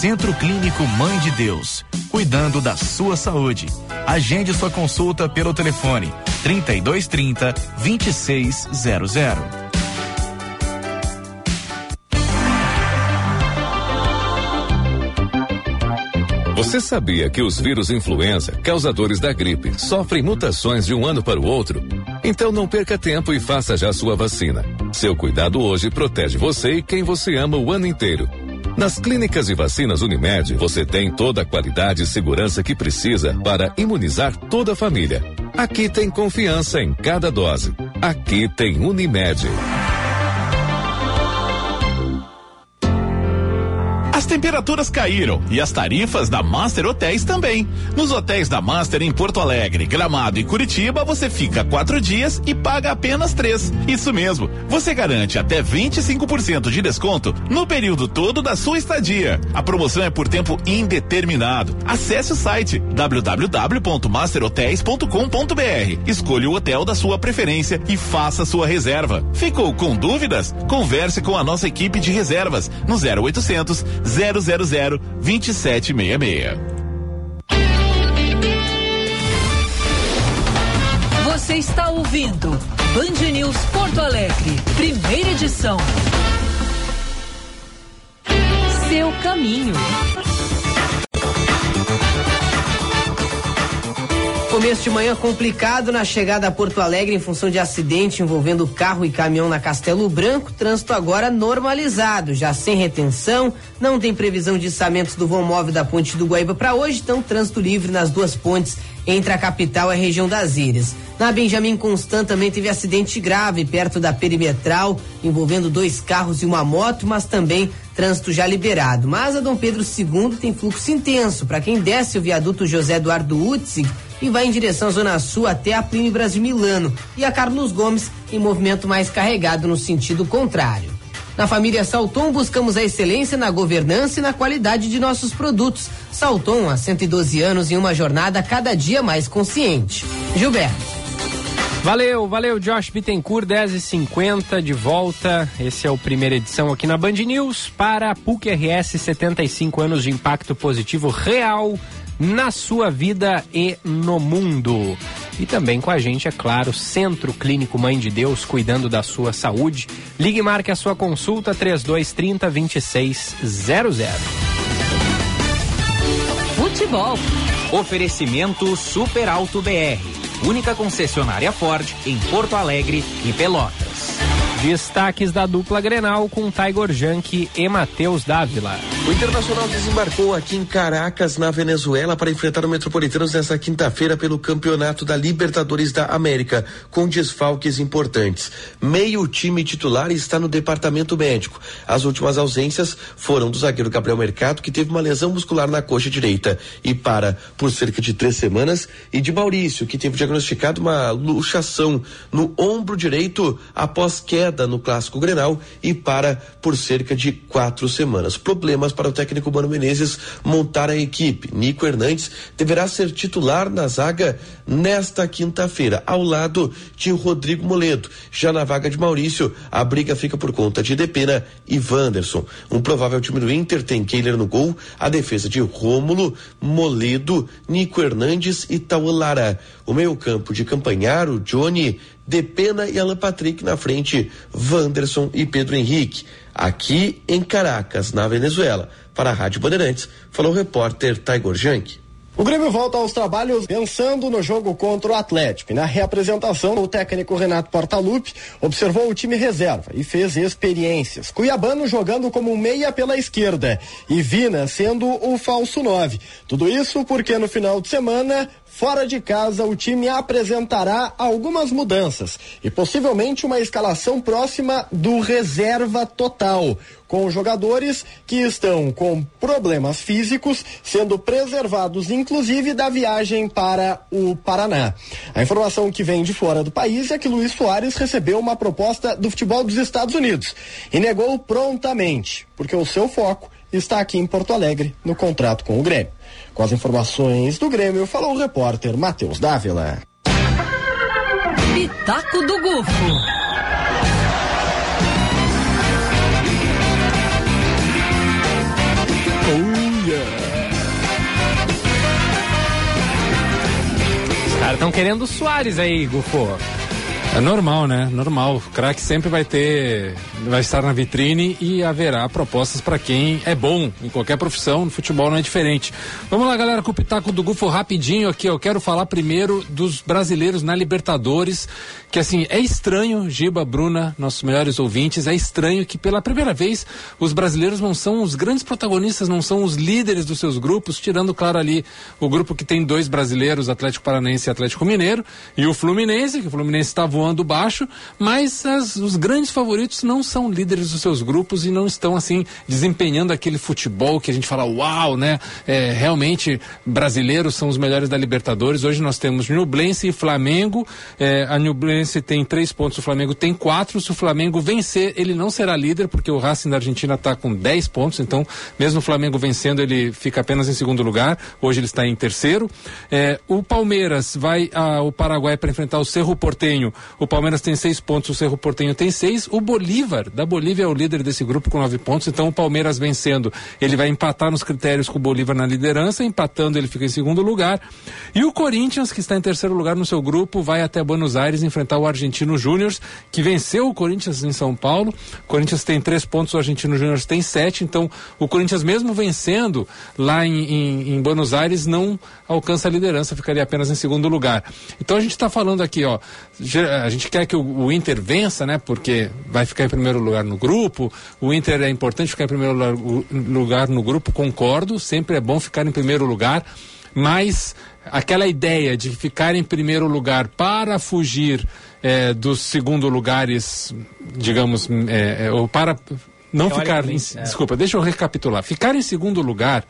Speaker 27: Centro Clínico Mãe de Deus, cuidando da sua saúde. Agende sua consulta pelo telefone 3230 2600.
Speaker 14: Você sabia que os vírus influenza, causadores da gripe, sofrem mutações de um ano para o outro? Então não perca tempo e faça já sua vacina. Seu cuidado hoje protege você e quem você ama o ano inteiro. Nas clínicas e vacinas Unimed, você tem toda a qualidade e segurança que precisa para imunizar toda a família. Aqui tem confiança em cada dose. Aqui tem Unimed.
Speaker 26: As temperaturas caíram e as tarifas da Master Hotéis também. Nos hotéis da Master em Porto Alegre, Gramado e Curitiba, você fica quatro dias e paga apenas três. Isso mesmo, você garante até 25% de desconto no período todo da sua estadia. A promoção é por tempo indeterminado. Acesse o site www.masterhotels.com.br. Escolha o hotel da sua preferência e faça sua reserva. Ficou com dúvidas? Converse com a nossa equipe de reservas no 0800 000 2766.
Speaker 1: Você está ouvindo Band News Porto Alegre, primeira edição. Seu caminho.
Speaker 10: Começo de manhã complicado na chegada a Porto Alegre em função de acidente envolvendo carro e caminhão na Castelo Branco. Trânsito agora normalizado, já sem retenção. Não tem previsão de içamentos do vão móvel da Ponte do Guaíba para hoje, então trânsito livre nas duas pontes entre a capital e a região das Ilhas. Na Benjamin Constant também teve acidente grave perto da perimetral, envolvendo dois carros e uma moto, mas também trânsito já liberado. Mas a Dom Pedro II tem fluxo intenso para quem desce o viaduto José Eduardo Utzig e vai em direção à Zona Sul até a Plínio Brasil Milano e a Carlos Gomes em movimento mais carregado no sentido contrário. Na família Salton, buscamos a excelência na governança e na qualidade de nossos produtos. Salton, há 112 anos em uma jornada cada dia mais consciente. Gilberto.
Speaker 16: Valeu, valeu, Josh Bittencourt, 10 e 50 de volta. Esse é o primeira edição aqui na Band News para a PUC RS 75 anos de impacto positivo real na sua vida e no mundo. E também com a gente, é claro, Centro Clínico Mãe de Deus, cuidando da sua saúde. Ligue e marque a sua consulta 3230 2600.
Speaker 1: Futebol.
Speaker 41: Oferecimento Super Alto BR. Única concessionária Ford em Porto Alegre e Pelotas.
Speaker 16: Destaques da dupla Grenal com Tiger Junk e Matheus Dávila.
Speaker 42: O Internacional desembarcou aqui em Caracas, na Venezuela, para enfrentar o Metropolitanos nesta quinta-feira pelo Campeonato da Libertadores da América, com desfalques importantes. Meio time titular está no departamento médico. As últimas ausências foram do zagueiro Gabriel Mercado, que teve uma lesão muscular na coxa direita e para por cerca de três semanas, e de Maurício, que teve diagnosticado uma luxação no ombro direito após queda no clássico Grenal e para por cerca de quatro semanas. Problemas para o técnico Mano Menezes montar a equipe. Nico Hernandes deverá ser titular na zaga nesta quinta-feira, ao lado de Rodrigo Moledo. Já na vaga de Maurício, a briga fica por conta de Depena e Wanderson. Um provável time do Inter tem Keiler no gol, a defesa de Rômulo, Moledo, Nico Hernandes e Taulara. O meio-campo de Campanharo, Johnny, Depena e Alan Patrick na frente, Wanderson e Pedro Henrique. Aqui em Caracas, na Venezuela. Para a Rádio Bandeirantes, falou o repórter Tiger Junk.
Speaker 43: O Grêmio volta aos trabalhos pensando no jogo contra o Atlético. E na reapresentação, o técnico Renato Portaluppi observou o time reserva e fez experiências. Cuiabano jogando como meia pela esquerda e Vina sendo o falso nove. Tudo isso porque no final de semana Fora de casa, o time apresentará algumas mudanças e possivelmente uma escalação próxima do reserva total, com jogadores que estão com problemas físicos sendo preservados, inclusive da viagem para o Paraná. A informação que vem de fora do país é que Luiz Soares recebeu uma proposta do futebol dos Estados Unidos e negou prontamente, porque o seu foco está aqui em Porto Alegre no contrato com o Grêmio. Com as informações do Grêmio, falou o repórter Matheus Dávila.
Speaker 1: Pitaco do Gufo.
Speaker 16: Os caras estão querendo o Soares aí, Gufo.
Speaker 20: É normal, né? Normal. O craque sempre vai ter, vai estar na vitrine e haverá propostas para quem é bom em qualquer profissão. No futebol não é diferente. Vamos lá, galera, com o pitaco do Gufo rapidinho aqui. Eu quero falar primeiro dos brasileiros na Libertadores, que assim é estranho, Giba, Bruna, nossos melhores ouvintes, é estranho que pela primeira vez os brasileiros não são os grandes protagonistas, não são os líderes dos seus grupos, tirando claro ali o grupo que tem dois brasileiros, Atlético Paranaense e Atlético Mineiro, e o Fluminense, que o Fluminense está voando baixo, mas as, os grandes favoritos não são líderes dos seus grupos e não estão assim desempenhando aquele futebol que a gente fala, uau, né? É, realmente brasileiros são os melhores da Libertadores. Hoje nós temos Nublense e Flamengo. É, a Nublense tem três pontos, o Flamengo tem quatro. Se o Flamengo vencer, ele não será líder, porque o Racing da Argentina está com dez pontos. Então, mesmo o Flamengo vencendo, ele fica apenas em segundo lugar. Hoje ele está em terceiro. É, o Palmeiras vai ao Paraguai para enfrentar o Cerro Portenho. O Palmeiras tem seis pontos, o Cerro Portenho tem seis. O Bolívar, da Bolívia, é o líder desse grupo com nove pontos. Então, o Palmeiras vencendo, ele vai empatar nos critérios com o Bolívar na liderança. Empatando, ele fica em segundo lugar. E o Corinthians, que está em terceiro lugar no seu grupo, vai até Buenos Aires enfrentar o Argentino Júnior, que venceu o Corinthians em São Paulo. O Corinthians tem três pontos, o Argentino Júnior tem sete. Então, o Corinthians, mesmo vencendo lá em, em, em Buenos Aires, não alcança a liderança, ficaria apenas em segundo lugar. Então, a gente está falando aqui, ó. A gente quer que o, o, Inter vença, né? Porque vai ficar em primeiro lugar no grupo. O Inter é importante ficar em primeiro lugar, lugar no grupo, concordo. Sempre é bom ficar em primeiro lugar, mas aquela ideia de ficar em primeiro lugar para fugir é, dos segundo lugares, digamos, é, é, ou para não ficar. Em, desculpa, deixa eu recapitular. Ficar em segundo lugar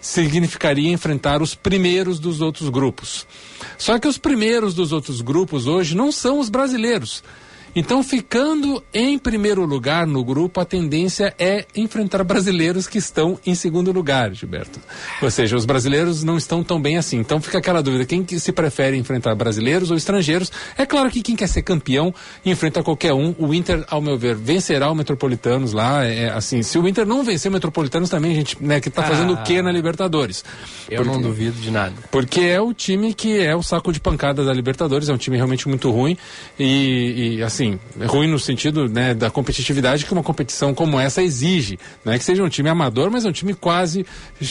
Speaker 20: significaria enfrentar os primeiros dos outros grupos. Só que os primeiros dos outros grupos hoje não são os brasileiros. Então, ficando em primeiro lugar no grupo, a tendência é enfrentar brasileiros que estão em segundo lugar, Gilberto. Ou seja, os brasileiros não estão tão bem assim. Então, fica aquela dúvida: quem que se prefere enfrentar brasileiros ou estrangeiros? É claro que quem quer ser campeão enfrenta qualquer um. O Inter, ao meu ver, vencerá o Metropolitanos lá. É, assim, se o Inter não vencer o Metropolitanos também, a gente, né, que está fazendo
Speaker 16: Ah.
Speaker 20: o quê na Libertadores?
Speaker 16: Eu não duvido de nada.
Speaker 20: Porque é o time que é o saco de pancada da Libertadores, é um time realmente muito ruim e, e, assim, é ruim no sentido né, da competitividade que uma competição como essa exige. Não é que seja um time amador, mas é um time quase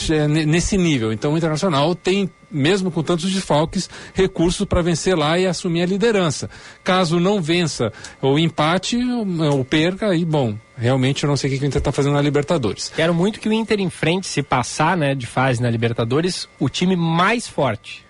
Speaker 20: é, ne- nesse nível. Então o Internacional tem, mesmo com tantos desfalques, recursos para vencer lá e assumir a liderança. Caso não vença ou empate ou, perca, aí bom, realmente eu não sei o que o Inter está fazendo na Libertadores.
Speaker 16: Quero muito que o Inter enfrente, se passar né, de fase na Libertadores, o time mais forte.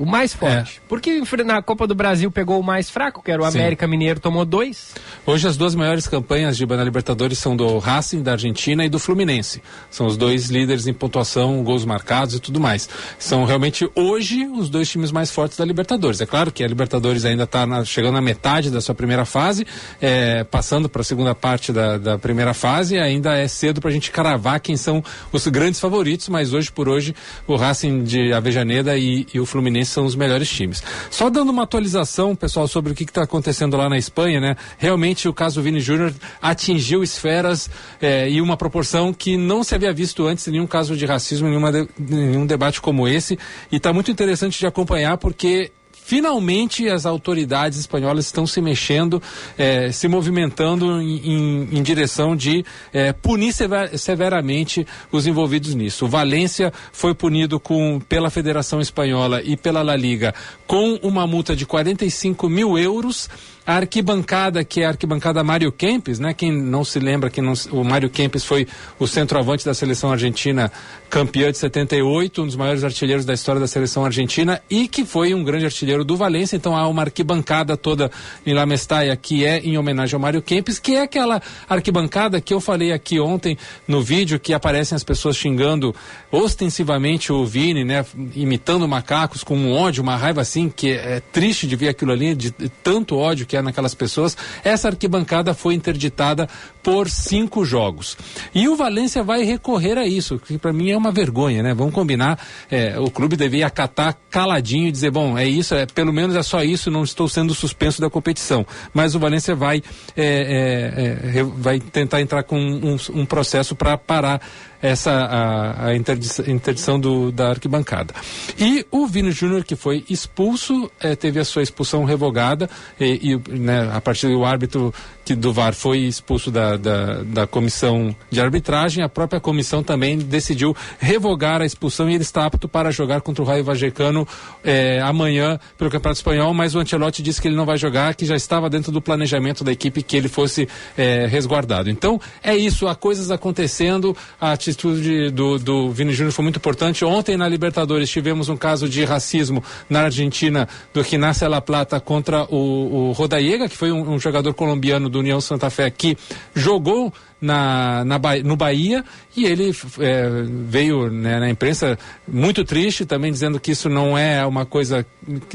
Speaker 16: O mais forte. Porque enfre- na Copa do Brasil pegou o mais fraco, que era o
Speaker 20: Sim.
Speaker 16: América Mineiro, tomou dois.
Speaker 20: Hoje as duas maiores campanhas de na Libertadores são do Racing da Argentina e do Fluminense. São os dois líderes em pontuação, gols marcados e tudo mais. São realmente hoje os dois times mais fortes da Libertadores. É claro que a Libertadores ainda está chegando na metade da sua primeira fase, é, passando para a segunda parte da, da primeira fase. Ainda é cedo para a gente cravar quem são os grandes favoritos, mas hoje por hoje o Racing de Avejaneda e, e o Fluminense são os melhores times. Só dando uma atualização, pessoal, sobre o que está acontecendo lá na Espanha, né? Realmente o caso Vini Júnior atingiu esferas eh, e uma proporção que não se havia visto antes em nenhum caso de racismo, em de- nenhum debate como esse. E está muito interessante de acompanhar porque Finalmente, as autoridades espanholas estão se mexendo, eh, se movimentando em, em- em direção de eh, punir sever- severamente os envolvidos nisso. O Valência foi punido com, pela Federação Espanhola e pela La Liga com uma multa de 45 mil euros. A arquibancada, que é a arquibancada Mário Kempes, né? Quem não se lembra que não o Mário Kempes foi o centroavante da seleção argentina, campeã de 78, um dos maiores artilheiros da história da seleção argentina e que foi um grande artilheiro do Valência. Então há uma arquibancada toda em La Mestalla que é em homenagem ao Mário Kempes, que é aquela arquibancada que eu falei aqui ontem no vídeo que aparecem as pessoas xingando ostensivamente o Vini, né? Imitando macacos com um ódio, uma raiva assim, que é, é triste de ver aquilo ali, de, de tanto ódio que há naquelas pessoas. Essa arquibancada foi interditada por cinco jogos. E o Valência vai recorrer a isso, que para mim é uma vergonha, né? Vamos combinar, é, o clube devia acatar caladinho e dizer, bom, é isso, é, pelo menos é só isso, não estou sendo suspenso da competição. Mas o Valência vai, é, é, é, vai tentar entrar com um, um processo para parar essa a, a interdição, do, da arquibancada. E o Vini Júnior, que foi expulso, eh, teve a sua expulsão revogada e, e, né, a partir do árbitro do VAR foi expulso da, da, da comissão de arbitragem, a própria comissão também decidiu revogar a expulsão e ele está apto para jogar contra o Raio Vallecano eh, amanhã pelo Campeonato Espanhol, mas o Ancelotti disse que ele não vai jogar, que já estava dentro do planejamento da equipe que ele fosse eh, resguardado. Então, é isso, há coisas acontecendo, a atitude do, do Vini Júnior foi muito importante. Ontem na Libertadores tivemos um caso de racismo na Argentina do Gimnasia La Plata contra o, o Rodallega, que foi um, um jogador colombiano do União Santa Fé que jogou na, na no Bahia e ele é, veio né, na imprensa muito triste também dizendo que isso não é uma coisa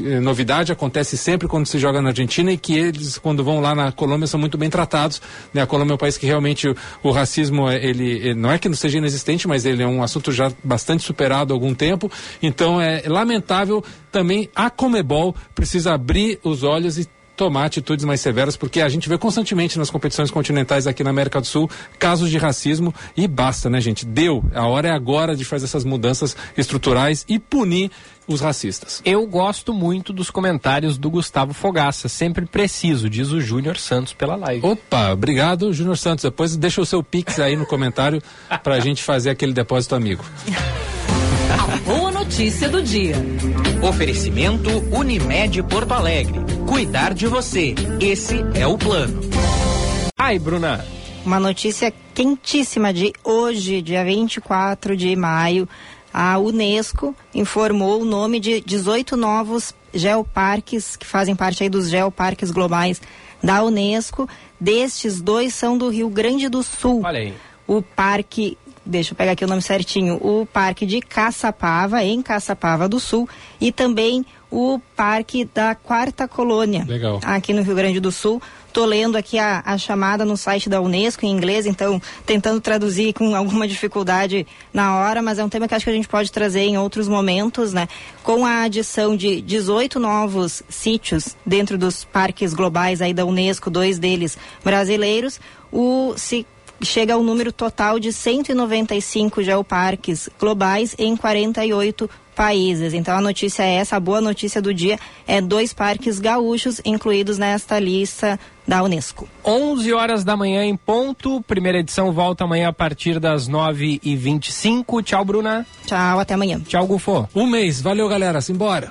Speaker 20: eh, novidade acontece sempre quando se joga na Argentina e que eles quando vão lá na Colômbia são muito bem tratados né? a Colômbia é um país que realmente o, o racismo eh, ele, ele não é que não seja inexistente mas ele é um assunto já bastante superado há algum tempo então é lamentável também a Comebol precisa abrir os olhos e tomar atitudes mais severas, porque a gente vê constantemente nas competições continentais aqui na América do Sul casos de racismo e basta, né, gente? Deu. A hora é agora de fazer essas mudanças estruturais e punir os racistas.
Speaker 16: Eu gosto muito dos comentários do Gustavo Fogaça, sempre preciso, diz o Júnior Santos pela live.
Speaker 20: Opa, obrigado, Júnior Santos. Depois deixa o seu pix aí no comentário pra gente fazer aquele depósito amigo.
Speaker 1: Notícia do dia.
Speaker 41: Oferecimento Unimed Porto Alegre. Cuidar de você. Esse é o plano.
Speaker 16: Ai, Bruna.
Speaker 17: Uma notícia quentíssima de hoje, dia 24 de maio. A Unesco informou o nome de 18 novos geoparques que fazem parte aí dos geoparques globais da Unesco. Destes, dois são do Rio Grande do Sul.
Speaker 16: Olha aí.
Speaker 17: O Parque deixa eu pegar aqui o nome certinho, o Parque de Caçapava, em Caçapava do Sul, e também o Parque da Quarta Colônia,
Speaker 20: Legal.
Speaker 17: aqui no Rio Grande do Sul. Tô lendo aqui a, a chamada no site da Unesco em inglês, então tentando traduzir com alguma dificuldade na hora, mas é um tema que acho que a gente pode trazer em outros momentos, né? Com a adição de 18 novos sítios dentro dos parques globais aí da Unesco, dois deles brasileiros, o se chega ao número total de 195 geoparques globais em 48 países. Então a notícia é essa, a boa notícia do dia é dois parques gaúchos incluídos nesta lista da Unesco.
Speaker 16: 11 horas da manhã em ponto. Primeira edição volta amanhã a partir das 9h25. Tchau, Bruna.
Speaker 17: Tchau, até amanhã.
Speaker 16: Tchau, Gufo.
Speaker 20: Um mês. Valeu, galera. Simbora.